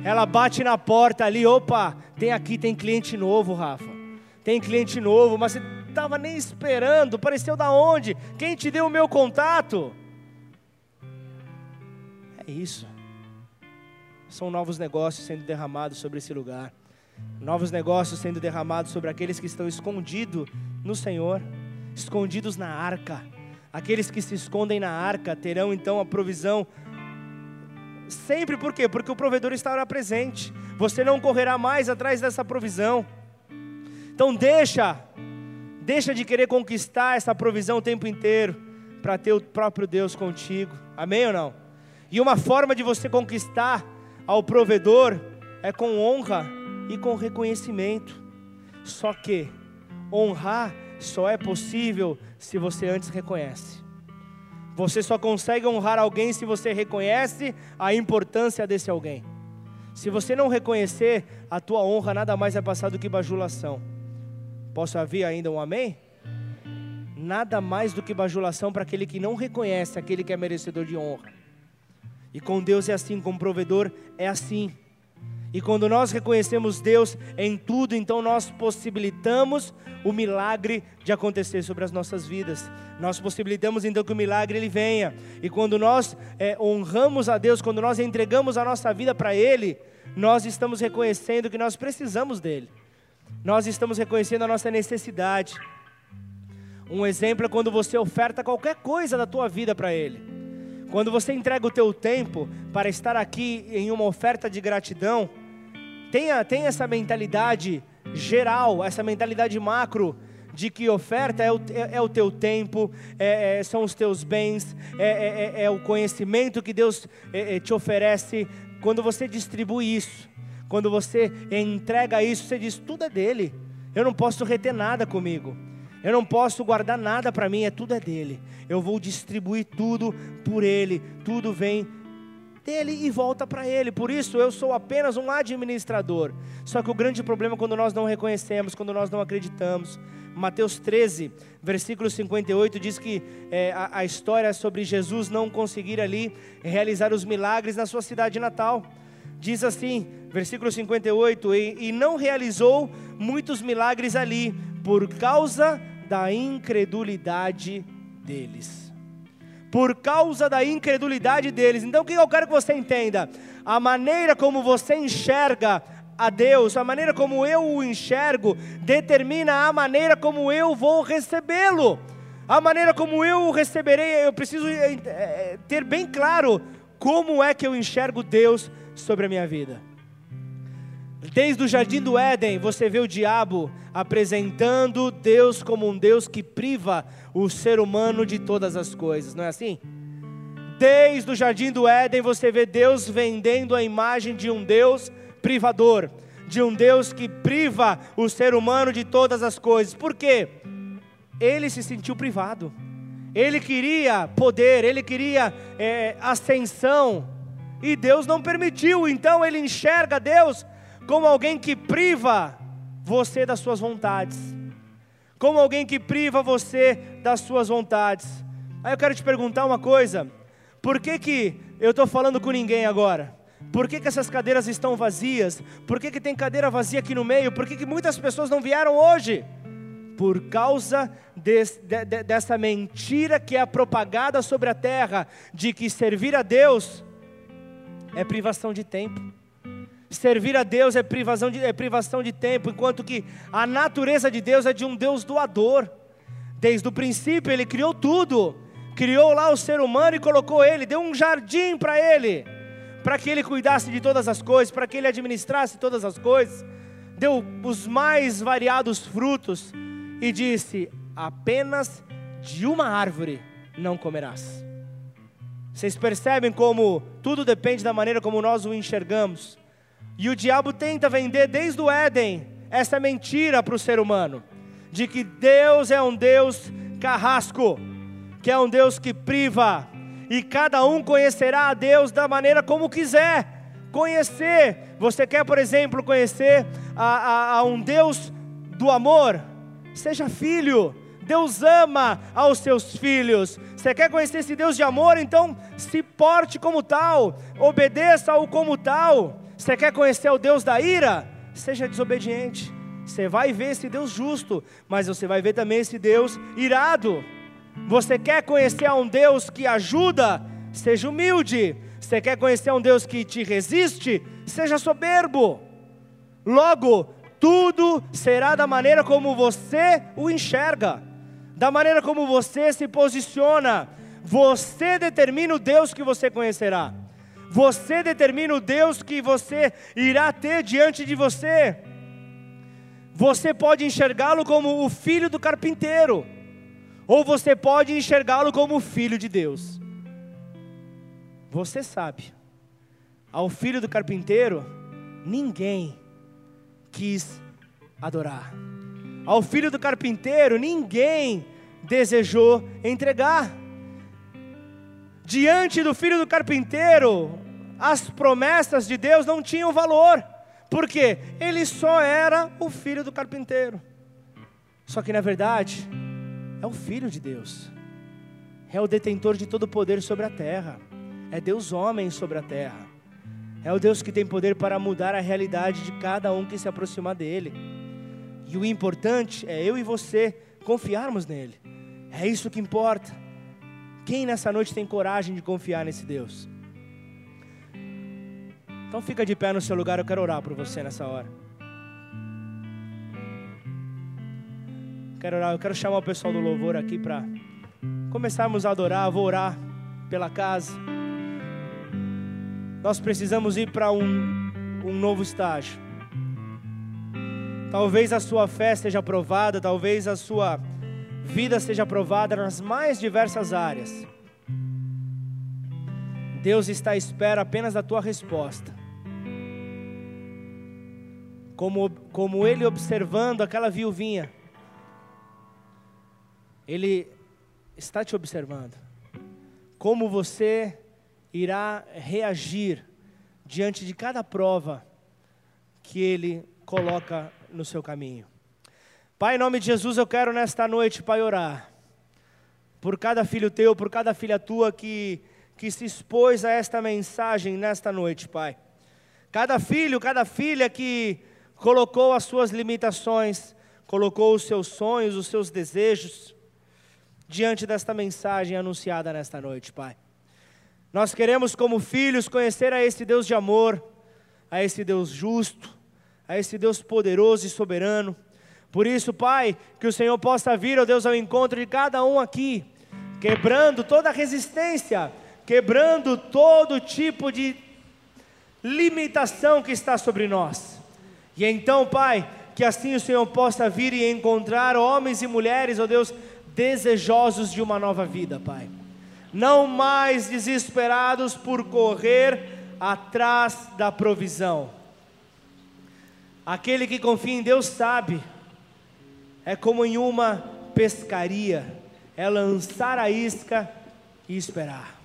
Ela bate na porta ali, opa, tem aqui, tem cliente novo, Rafa. Tem cliente novo, mas você estava nem esperando, apareceu da onde? Quem te deu o meu contato? É isso. São novos negócios sendo derramados sobre esse lugar. Novos negócios sendo derramados sobre aqueles que estão escondidos no Senhor, escondidos na arca. Aqueles que se escondem na arca terão então a provisão. Sempre por quê? Porque o provedor estará presente. Você não correrá mais atrás dessa provisão. Então deixa, Deixa de querer conquistar essa provisão o tempo inteiro para ter o próprio Deus contigo. Amém ou não? E uma forma de você conquistar ao provedor é com honra e com reconhecimento. Só que honrar só é possível se você antes reconhece. Você só consegue honrar alguém se você reconhece a importância desse alguém. Se você não reconhecer, a tua honra nada mais é passar do que bajulação. Posso ouvir ainda um amém? Nada mais do que bajulação para aquele que não reconhece aquele que é merecedor de honra. E com Deus é assim, com o provedor é assim. E quando nós reconhecemos Deus em tudo, então nós possibilitamos o milagre de acontecer sobre as nossas vidas. Nós possibilitamos então que o milagre ele venha. E quando nós é, honramos a Deus, quando nós entregamos a nossa vida para Ele, nós estamos reconhecendo que nós precisamos dele. Nós estamos reconhecendo a nossa necessidade. Um exemplo é quando você oferta qualquer coisa da tua vida para Ele. Quando você entrega o teu tempo para estar aqui em uma oferta de gratidão, tenha, tenha essa mentalidade geral, essa mentalidade macro de que oferta é o, é, é o teu tempo, é, é, são os teus bens, é, é, é o conhecimento que Deus te oferece. Quando você distribui isso, quando você entrega isso, você diz: tudo é dele, eu não posso reter nada comigo. Eu não posso guardar nada para mim, é tudo é dele. Eu vou distribuir tudo por ele. Tudo vem dele e volta para ele. Por isso eu sou apenas um administrador. Só que o grande problema é quando nós não reconhecemos, quando nós não acreditamos. Mateus 13, versículo 58 diz que é, a, a história sobre Jesus não conseguir ali realizar os milagres na sua cidade natal. Diz assim, versículo 58, e, e não realizou muitos milagres ali, por causa da incredulidade deles. Por causa da incredulidade deles. Então o que eu quero que você entenda? A maneira como você enxerga a Deus, a maneira como eu o enxergo, determina a maneira como eu vou recebê-lo. A maneira como eu o receberei, eu preciso é, é, ter bem claro como é que eu enxergo Deus sobre a minha vida. Desde o jardim do Éden, você vê o diabo apresentando Deus como um Deus que priva o ser humano de todas as coisas, não é assim? Desde o jardim do Éden, você vê Deus vendendo a imagem de um Deus privador, de um Deus que priva o ser humano de todas as coisas. Por quê? Ele se sentiu privado. Ele queria poder, ele queria é, ascensão, e Deus não permitiu, então ele enxerga Deus como alguém que priva você das suas vontades, como alguém que priva você das suas vontades. Aí eu quero te perguntar uma coisa: por que, que eu estou falando com ninguém agora? Por que, que essas cadeiras estão vazias? Por que, que tem cadeira vazia aqui no meio? Por que, que muitas pessoas não vieram hoje? Por causa de, de, dessa mentira que é propagada sobre a terra, de que servir a Deus é privação de tempo. Servir a Deus é privação, de, é privação de tempo, enquanto que a natureza de Deus é de um Deus doador. Desde o princípio Ele criou tudo, criou lá o ser humano e colocou ele, deu um jardim para ele, para que ele cuidasse de todas as coisas, para que ele administrasse todas as coisas, deu os mais variados frutos e disse: apenas de uma árvore não comerás. Vocês percebem como tudo depende da maneira como nós o enxergamos. E o diabo tenta vender desde o Éden essa mentira para o ser humano, de que Deus é um Deus carrasco, que é um Deus que priva, e cada um conhecerá a Deus da maneira como quiser conhecer. Você quer, por exemplo, conhecer a, a, a um Deus do amor? Seja filho. Deus ama aos seus filhos. Você quer conhecer esse Deus de amor? Então se porte como tal, obedeça-o como tal. Você quer conhecer o Deus da ira? Seja desobediente. Você vai ver esse Deus justo, mas você vai ver também esse Deus irado. Você quer conhecer um Deus que ajuda? Seja humilde. Você quer conhecer um Deus que te resiste? Seja soberbo. Logo, tudo será da maneira como você o enxerga, da maneira como você se posiciona. Você determina o Deus que você conhecerá. Você determina o Deus que você irá ter diante de você. Você pode enxergá-lo como o filho do carpinteiro, ou você pode enxergá-lo como o filho de Deus. Você sabe, ao filho do carpinteiro, ninguém quis adorar. Ao filho do carpinteiro, ninguém desejou entregar. Diante do filho do carpinteiro, as promessas de Deus não tinham valor. Porque ele só era o filho do carpinteiro. Só que na verdade, é o filho de Deus. É o detentor de todo o poder sobre a terra. É Deus homem sobre a terra. É o Deus que tem poder para mudar a realidade de cada um que se aproximar dele. E o importante é eu e você confiarmos nele. É isso que importa. Quem nessa noite tem coragem de confiar nesse Deus? Então fica de pé no seu lugar, eu quero orar por você nessa hora. Quero orar, eu quero chamar o pessoal do louvor aqui para começarmos a adorar, vou orar pela casa. Nós precisamos ir para um, um novo estágio. Talvez a sua fé seja aprovada, talvez a sua vida seja aprovada nas mais diversas áreas. Deus está à espera apenas da tua resposta. Como, como ele observando aquela viuvinha, ele está te observando. Como você irá reagir diante de cada prova que ele coloca no seu caminho. Pai, em nome de Jesus, eu quero nesta noite, Pai, orar por cada filho teu, por cada filha tua que que se expôs a esta mensagem nesta noite, Pai. Cada filho, cada filha que colocou as suas limitações, colocou os seus sonhos, os seus desejos diante desta mensagem anunciada nesta noite, Pai. Nós queremos, como filhos, conhecer a esse Deus de amor, a esse Deus justo, a esse Deus poderoso e soberano. Por isso, Pai, que o Senhor possa vir, ó Deus, ao encontro de cada um aqui, quebrando toda resistência quebrando todo tipo de limitação que está sobre nós. E então, Pai, que assim o Senhor possa vir e encontrar homens e mulheres, ó oh Deus, desejosos de uma nova vida, Pai. Não mais desesperados por correr atrás da provisão. Aquele que confia em Deus sabe, é como em uma pescaria, é lançar a isca e esperar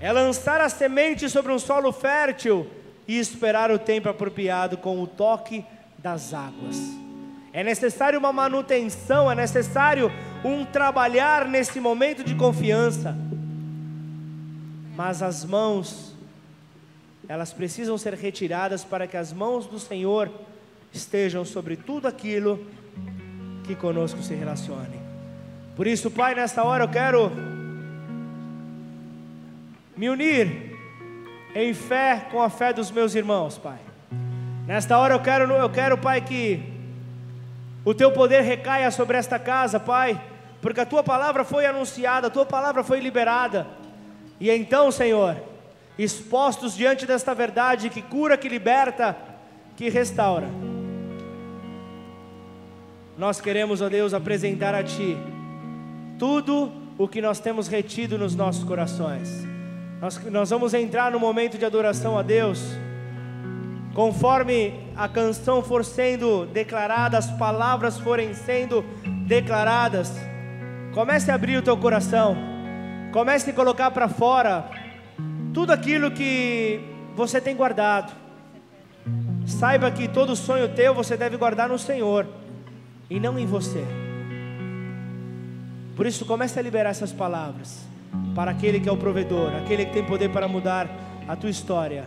é lançar a semente sobre um solo fértil e esperar o tempo apropriado com o toque das águas. É necessário uma manutenção, é necessário um trabalhar nesse momento de confiança. Mas as mãos, elas precisam ser retiradas para que as mãos do Senhor estejam sobre tudo aquilo que conosco se relacione. Por isso, Pai, nessa hora eu quero me unir em fé com a fé dos meus irmãos, Pai. Nesta hora eu quero, eu quero, Pai, que o teu poder recaia sobre esta casa, Pai, porque a tua palavra foi anunciada, a tua palavra foi liberada. E então, Senhor, expostos diante desta verdade que cura, que liberta, que restaura, nós queremos, ó Deus, apresentar a Ti tudo o que nós temos retido nos nossos corações nós, nós vamos entrar no momento de adoração a Deus. Conforme a canção for sendo declarada, as palavras forem sendo declaradas, comece a abrir o teu coração, comece a colocar para fora tudo aquilo que você tem guardado. Saiba que todo sonho teu você deve guardar no Senhor e não em você. Por isso, comece a liberar essas palavras para aquele que é o provedor, aquele que tem poder para mudar a tua história,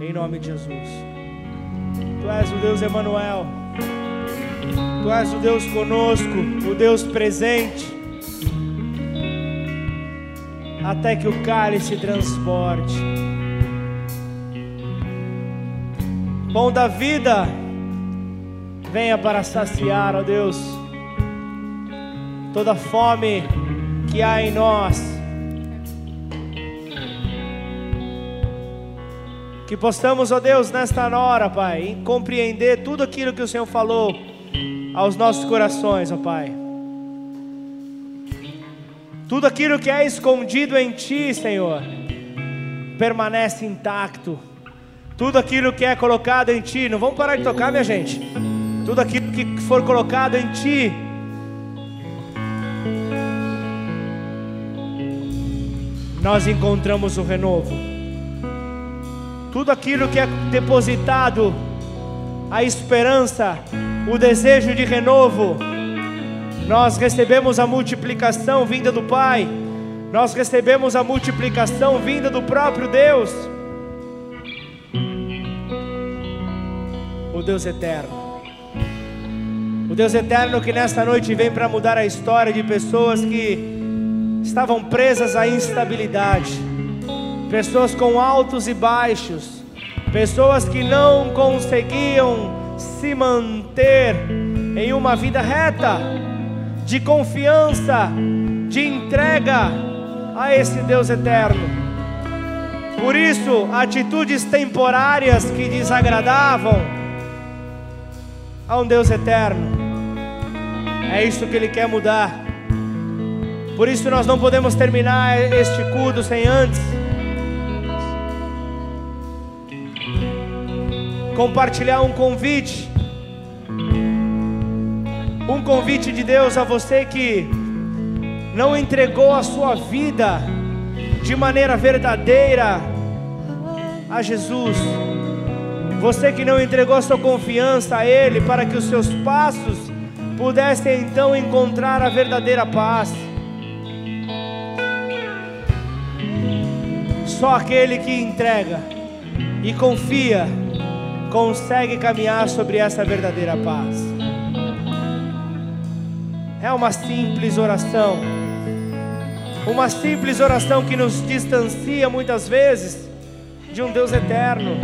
em nome de Jesus. Tu és o Deus Emanuel. Tu és o Deus conosco, o Deus presente. Até que o cálice transporte. Pão da vida, venha para saciar, ó Deus, toda fome que há em nós Que possamos, ó Deus, nesta hora, Pai, compreender tudo aquilo que o Senhor falou aos nossos corações, ó Pai. Tudo aquilo que é escondido em Ti, Senhor, permanece intacto. Tudo aquilo que é colocado em Ti, não vamos parar de tocar, minha gente. Tudo aquilo que for colocado em Ti, nós encontramos o renovo. Tudo aquilo que é depositado, a esperança, o desejo de renovo, nós recebemos a multiplicação vinda do Pai, nós recebemos a multiplicação vinda do próprio Deus, o Deus eterno. O Deus eterno que nesta noite vem para mudar a história de pessoas que estavam presas à instabilidade, pessoas com altos e baixos, pessoas que não conseguiam se manter em uma vida reta, de confiança, de entrega a esse Deus eterno. Por isso, atitudes temporárias que desagradavam a um Deus eterno, é isso que Ele quer mudar. Por isso nós não podemos terminar este culto sem antes compartilhar um convite. Um convite de Deus a você que não entregou a sua vida de maneira verdadeira a Jesus. Você que não entregou sua confiança a Ele para que os seus passos pudessem então encontrar a verdadeira paz. Só aquele que entrega e confia consegue caminhar sobre essa verdadeira paz. É uma simples oração, uma simples oração que nos distancia muitas vezes de um Deus eterno,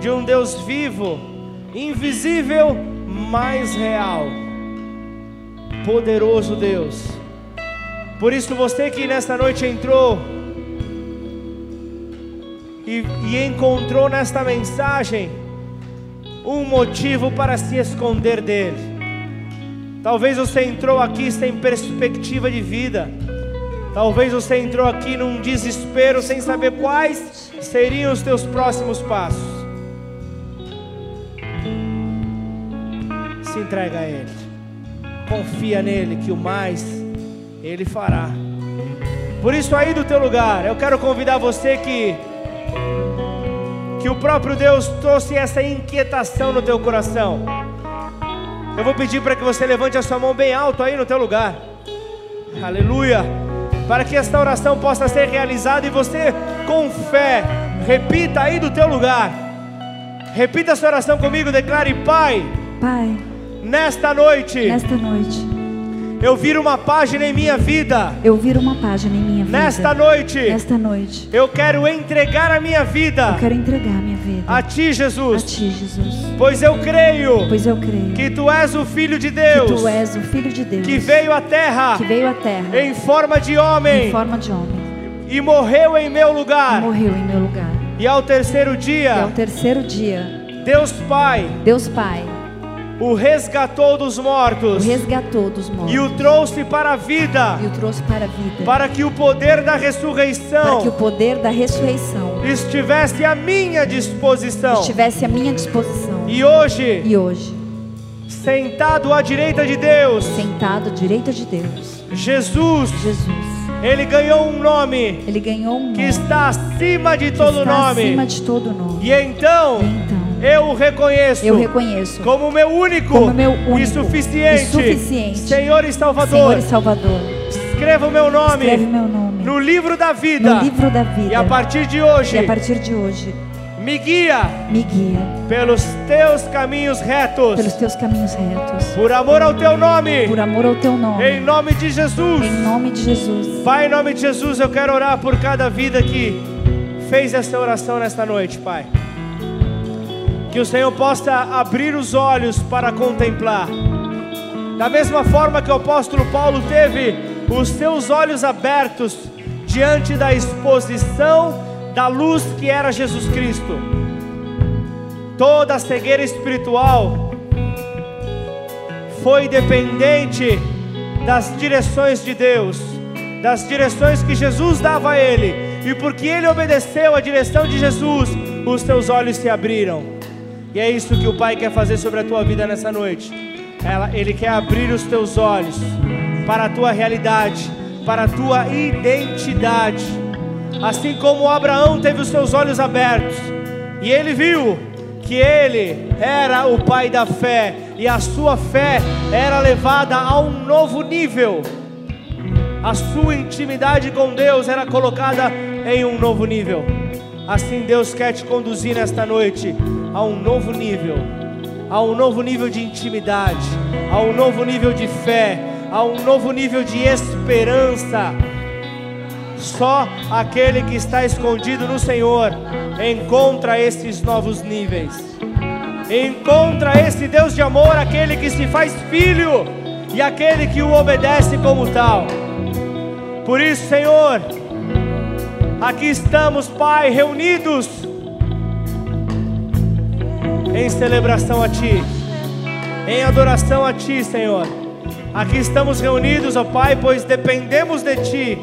de um Deus vivo, invisível, mas real, poderoso Deus. Por isso, você que nesta noite entrou, e, e encontrou nesta mensagem um motivo para se esconder dele. Talvez você entrou aqui sem perspectiva de vida. Talvez você entrou aqui num desespero sem saber quais seriam os teus próximos passos. Se entrega a Ele. Confia nele que o mais Ele fará. Por isso aí do teu lugar, eu quero convidar você que que o próprio Deus trouxe essa inquietação no teu coração. Eu vou pedir para que você levante a sua mão bem alto aí no teu lugar. Aleluia. Para que esta oração possa ser realizada e você com fé repita aí do teu lugar. Repita essa oração comigo, declare: Pai, Pai, nesta noite, nesta noite eu viro uma página em minha vida. Eu viro uma página em minha vida. Nesta noite. Nesta noite. Eu quero entregar a minha vida. Eu quero entregar a minha vida. A ti, Jesus. A ti, Jesus. Pois eu creio. Pois eu creio. Que tu és o filho de Deus. Que tu és o filho de Deus. Que veio à terra. Que veio à terra. Em forma de homem. Em forma de homem. E morreu em meu lugar. E morreu em meu lugar. E ao terceiro dia. E ao terceiro dia. Deus Pai. Deus Pai o resgatou dos mortos. O resgatou dos mortos. E o trouxe para a vida. E o trouxe para a vida. Para que o poder da ressurreição. Para que o poder da ressurreição estivesse à minha disposição. Estivesse à minha disposição. E hoje. E hoje. Sentado à direita de Deus. Sentado à direita de Deus. Jesus. Jesus. Ele ganhou um nome. Ele ganhou um nome. Que está acima de todo está nome. Acima de todo nome. E então. E então eu o reconheço, eu reconheço como meu único, como meu único e, suficiente, e suficiente Senhor e Salvador. Senhor e Salvador. Escreva o meu nome, Escreve meu nome no livro da vida. No livro da vida. E a partir de hoje, e a partir de hoje, me guia, me guia pelos teus caminhos retos, pelos teus caminhos retos. Por amor ao teu nome, por amor ao teu nome. Em nome de Jesus. Em nome de Jesus. Pai, em nome de Jesus, eu quero orar por cada vida que fez essa oração nesta noite, Pai. Que o Senhor possa abrir os olhos para contemplar. Da mesma forma que o apóstolo Paulo teve os seus olhos abertos diante da exposição da luz que era Jesus Cristo. Toda a cegueira espiritual foi dependente das direções de Deus, das direções que Jesus dava a ele, e porque ele obedeceu à direção de Jesus, os teus olhos se abriram. E é isso que o Pai quer fazer sobre a tua vida nessa noite. Ele quer abrir os teus olhos para a tua realidade, para a tua identidade. Assim como Abraão teve os seus olhos abertos e ele viu que ele era o pai da fé e a sua fé era levada a um novo nível. A sua intimidade com Deus era colocada em um novo nível. Assim Deus quer te conduzir nesta noite a um novo nível, a um novo nível de intimidade, a um novo nível de fé, a um novo nível de esperança. Só aquele que está escondido no Senhor encontra esses novos níveis. Encontra esse Deus de amor, aquele que se faz filho e aquele que o obedece como tal. Por isso, Senhor, aqui estamos, Pai, reunidos em celebração a Ti, em adoração a Ti, Senhor. Aqui estamos reunidos, ó Pai, pois dependemos de Ti.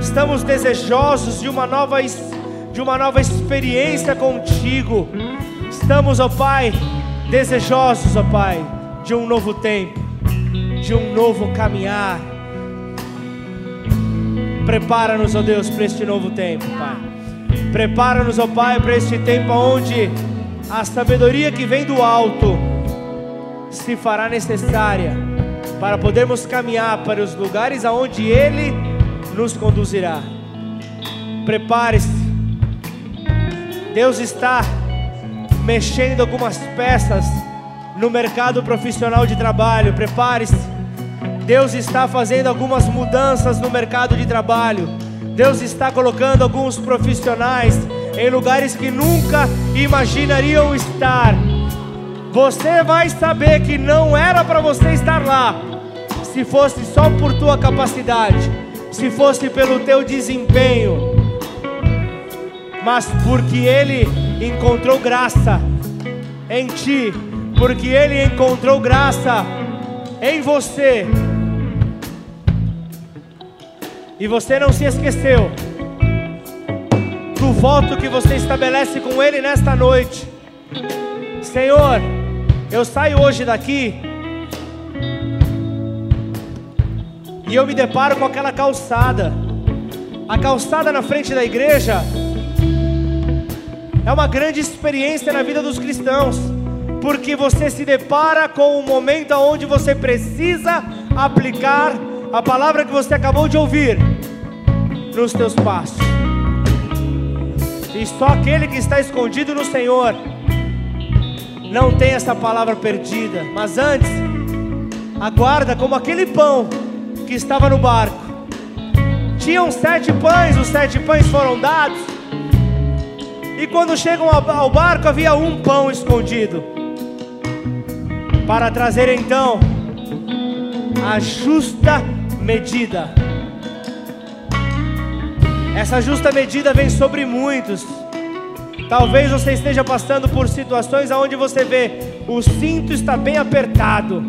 Estamos desejosos de uma nova, de uma nova experiência contigo. Estamos, ó Pai, desejosos, ó Pai, de um novo tempo, de um novo caminhar. Prepara-nos, ó Deus, para este novo tempo, Pai. Prepara-nos, ó Pai, para este tempo onde a sabedoria que vem do alto se fará necessária para podermos caminhar para os lugares aonde Ele nos conduzirá. Prepare-se. Deus está mexendo algumas peças no mercado profissional de trabalho. Prepare-se. Deus está fazendo algumas mudanças no mercado de trabalho. Deus está colocando alguns profissionais em lugares que nunca imaginariam estar. Você vai saber que não era para você estar lá, se fosse só por tua capacidade, se fosse pelo teu desempenho, mas porque Ele encontrou graça em ti, porque Ele encontrou graça em você. E você não se esqueceu do voto que você estabelece com Ele nesta noite. Senhor, eu saio hoje daqui e eu me deparo com aquela calçada. A calçada na frente da igreja é uma grande experiência na vida dos cristãos, porque você se depara com um momento onde você precisa aplicar a palavra que você acabou de ouvir nos teus passos. E só aquele que está escondido no Senhor não tem essa palavra perdida, mas antes aguarda como aquele pão que estava no barco. Tinham sete pães, os sete pães foram dados. E quando chegam ao barco havia um pão escondido. Para trazer então a justa medida. Essa justa medida vem sobre muitos. Talvez você esteja passando por situações onde você vê o cinto está bem apertado.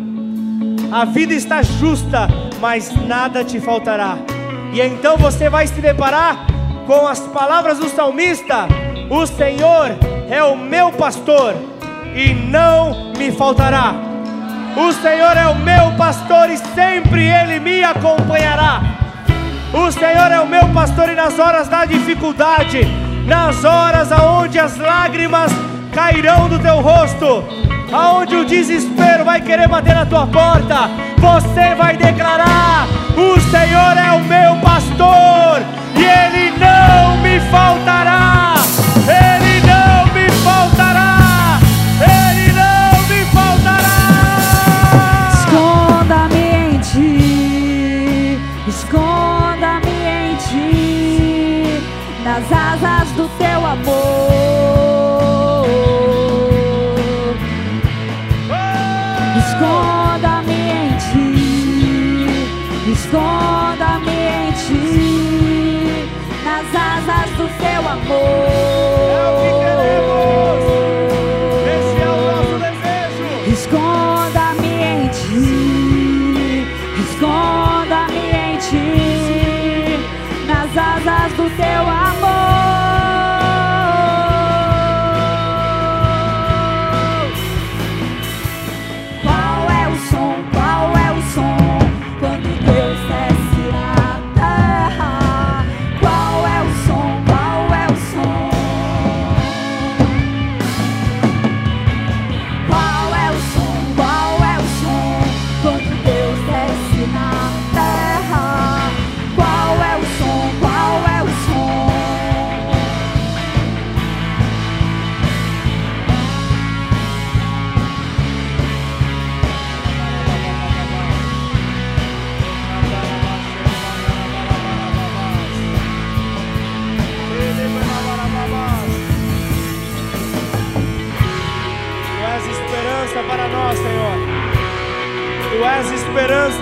A vida está justa, mas nada te faltará. E então você vai se deparar com as palavras do salmista: o Senhor é o meu pastor e não me faltará. O Senhor é o meu pastor e sempre Ele me acompanhará. O Senhor é o meu pastor e nas horas da dificuldade, nas horas aonde as lágrimas cairão do teu rosto, aonde o desespero vai querer bater na tua porta, você vai declarar: O Senhor é o meu pastor e Ele não me faltará.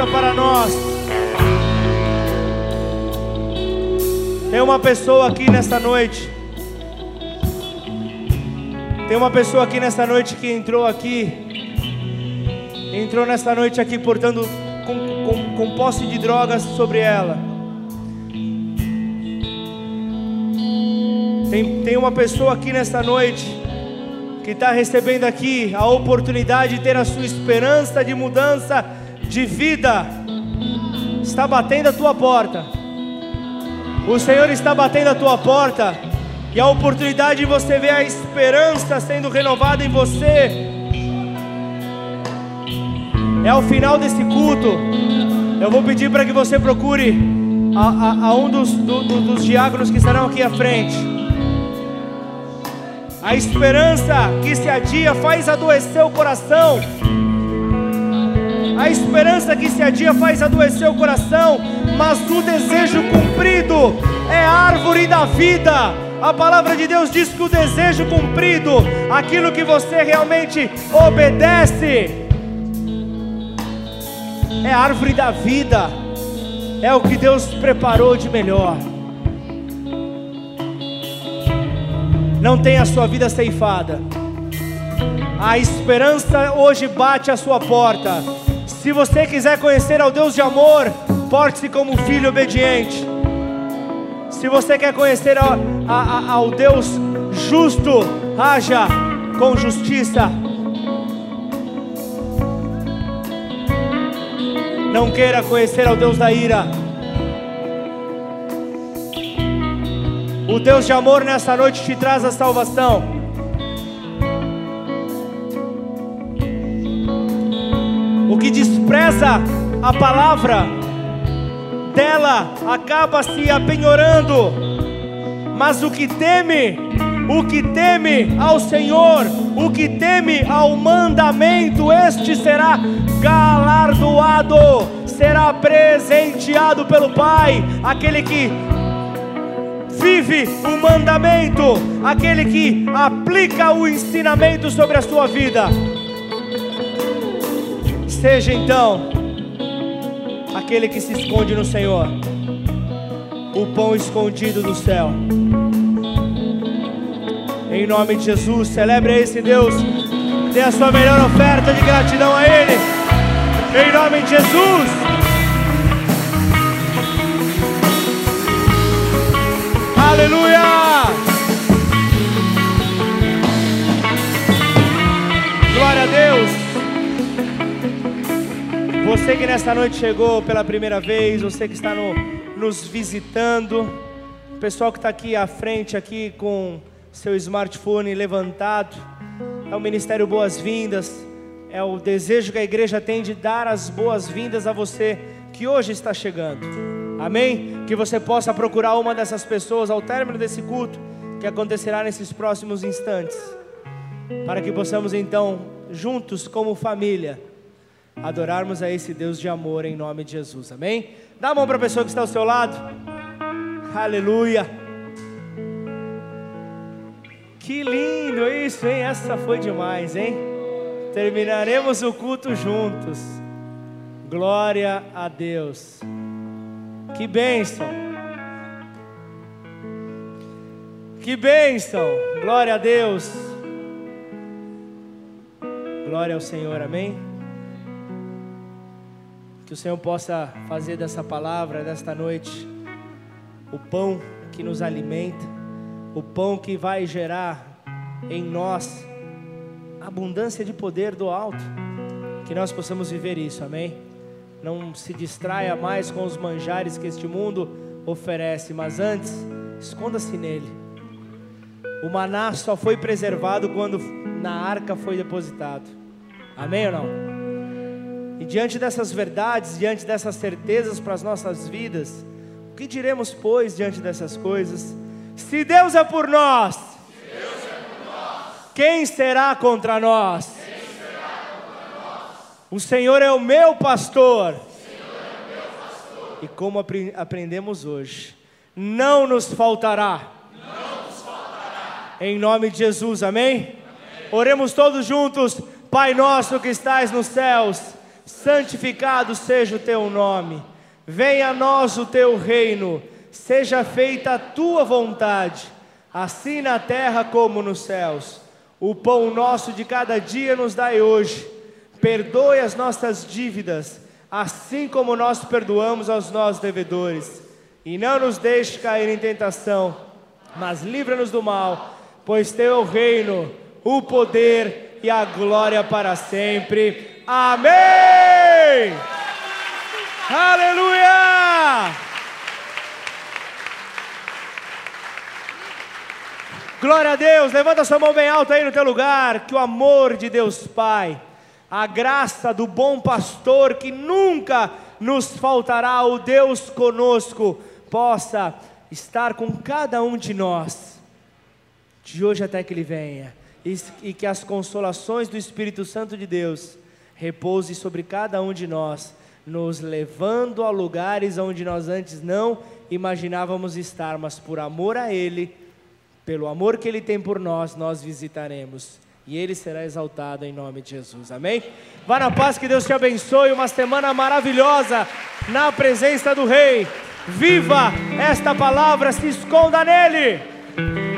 Para nós. Tem uma pessoa aqui nesta noite. Tem uma pessoa aqui nesta noite que entrou aqui. Entrou nesta noite aqui portando com, com, com posse de drogas sobre ela. Tem, tem uma pessoa aqui nesta noite que está recebendo aqui a oportunidade de ter a sua esperança de mudança de vida, está batendo a tua porta. O Senhor está batendo a tua porta e a oportunidade de você ver a esperança sendo renovada em você. É ao final desse culto. Eu vou pedir para que você procure a, a, a um dos, do, do, dos diáconos que estarão aqui à frente. A esperança que se adia faz adoecer o coração. A esperança que se adia faz adoecer o coração, mas o desejo cumprido é árvore da vida. A palavra de Deus diz que o desejo cumprido, aquilo que você realmente obedece, é árvore da vida, é o que Deus preparou de melhor. não tenha a sua vida ceifada. A esperança hoje bate à sua porta. Se você quiser conhecer ao Deus de amor, porte-se como filho obediente. Se você quer conhecer ao, a, ao Deus justo, haja com justiça. Não queira conhecer ao Deus da ira. O Deus de amor nessa noite te traz a salvação. O que despreza a palavra dela acaba se apenhorando, mas o que teme, o que teme ao Senhor, o que teme ao mandamento, este será galardoado, será presenteado pelo Pai, aquele que vive o mandamento, aquele que aplica o ensinamento sobre a sua vida. Seja então aquele que se esconde no Senhor, o pão escondido do céu. Em nome de Jesus, celebre esse Deus, dê a sua melhor oferta de gratidão a Ele. Em nome de Jesus. Aleluia! Glória a Deus! Você que nesta noite chegou pela primeira vez, você que está no, nos visitando, o pessoal que está aqui à frente, aqui com seu smartphone levantado, é o Ministério Boas-Vindas, é o desejo que a igreja tem de dar as boas-vindas a você que hoje está chegando. Amém? Que você possa procurar uma dessas pessoas ao término desse culto, que acontecerá nesses próximos instantes, para que possamos então, juntos como família, adorarmos a esse Deus de amor em nome de Jesus. Amém? Dá a mão para a pessoa que está ao seu lado. Aleluia. Que lindo isso, hein? Essa foi demais, hein? Terminaremos o culto juntos. Glória a Deus. Que bênção. Que bênção. Glória a Deus. Glória ao Senhor. Amém. Que o Senhor possa fazer dessa palavra, desta noite, o pão que nos alimenta, o pão que vai gerar em nós abundância de poder do alto. Que nós possamos viver isso. Amém não se distraia mais com os manjares que este mundo oferece, mas antes, esconda-se nele. O maná só foi preservado quando na arca foi depositado. Amém ou não? E diante dessas verdades, diante dessas certezas para as nossas vidas, o que diremos, pois, diante dessas coisas? Se Deus é por nós, quem será contra nós? O Senhor é o meu pastor. E como apre aprendemos hoje, não nos faltará. Em nome de Jesus, amém? amém? Oremos todos juntos. Pai nosso que estás nos céus, santificado seja o teu nome. Venha a nós o teu reino, seja feita a tua vontade, assim na terra como nos céus. O pão nosso de cada dia nos dai hoje. Perdoe as nossas dívidas, assim como nós perdoamos aos nossos devedores. E não nos deixe cair em tentação, mas livra-nos do mal, pois teu é o reino, o poder e a glória para sempre. Amém! Aleluia! Glória a Deus, levanta sua mão bem alta aí no teu lugar, que o amor de Deus Pai, a graça do bom pastor que nunca nos faltará, o Deus conosco, possa estar com cada um de nós, de hoje até que Ele venha, e, que as consolações do Espírito Santo de Deus repouse sobre cada um de nós, nos levando a lugares onde nós antes não imaginávamos estar, mas por amor a Ele, pelo amor que Ele tem por nós, nós visitaremos. E Ele será exaltado em nome de Jesus. Amém? Vá na paz, que Deus te abençoe. Uma semana maravilhosa na presença do Rei. Viva esta palavra, se esconda nele.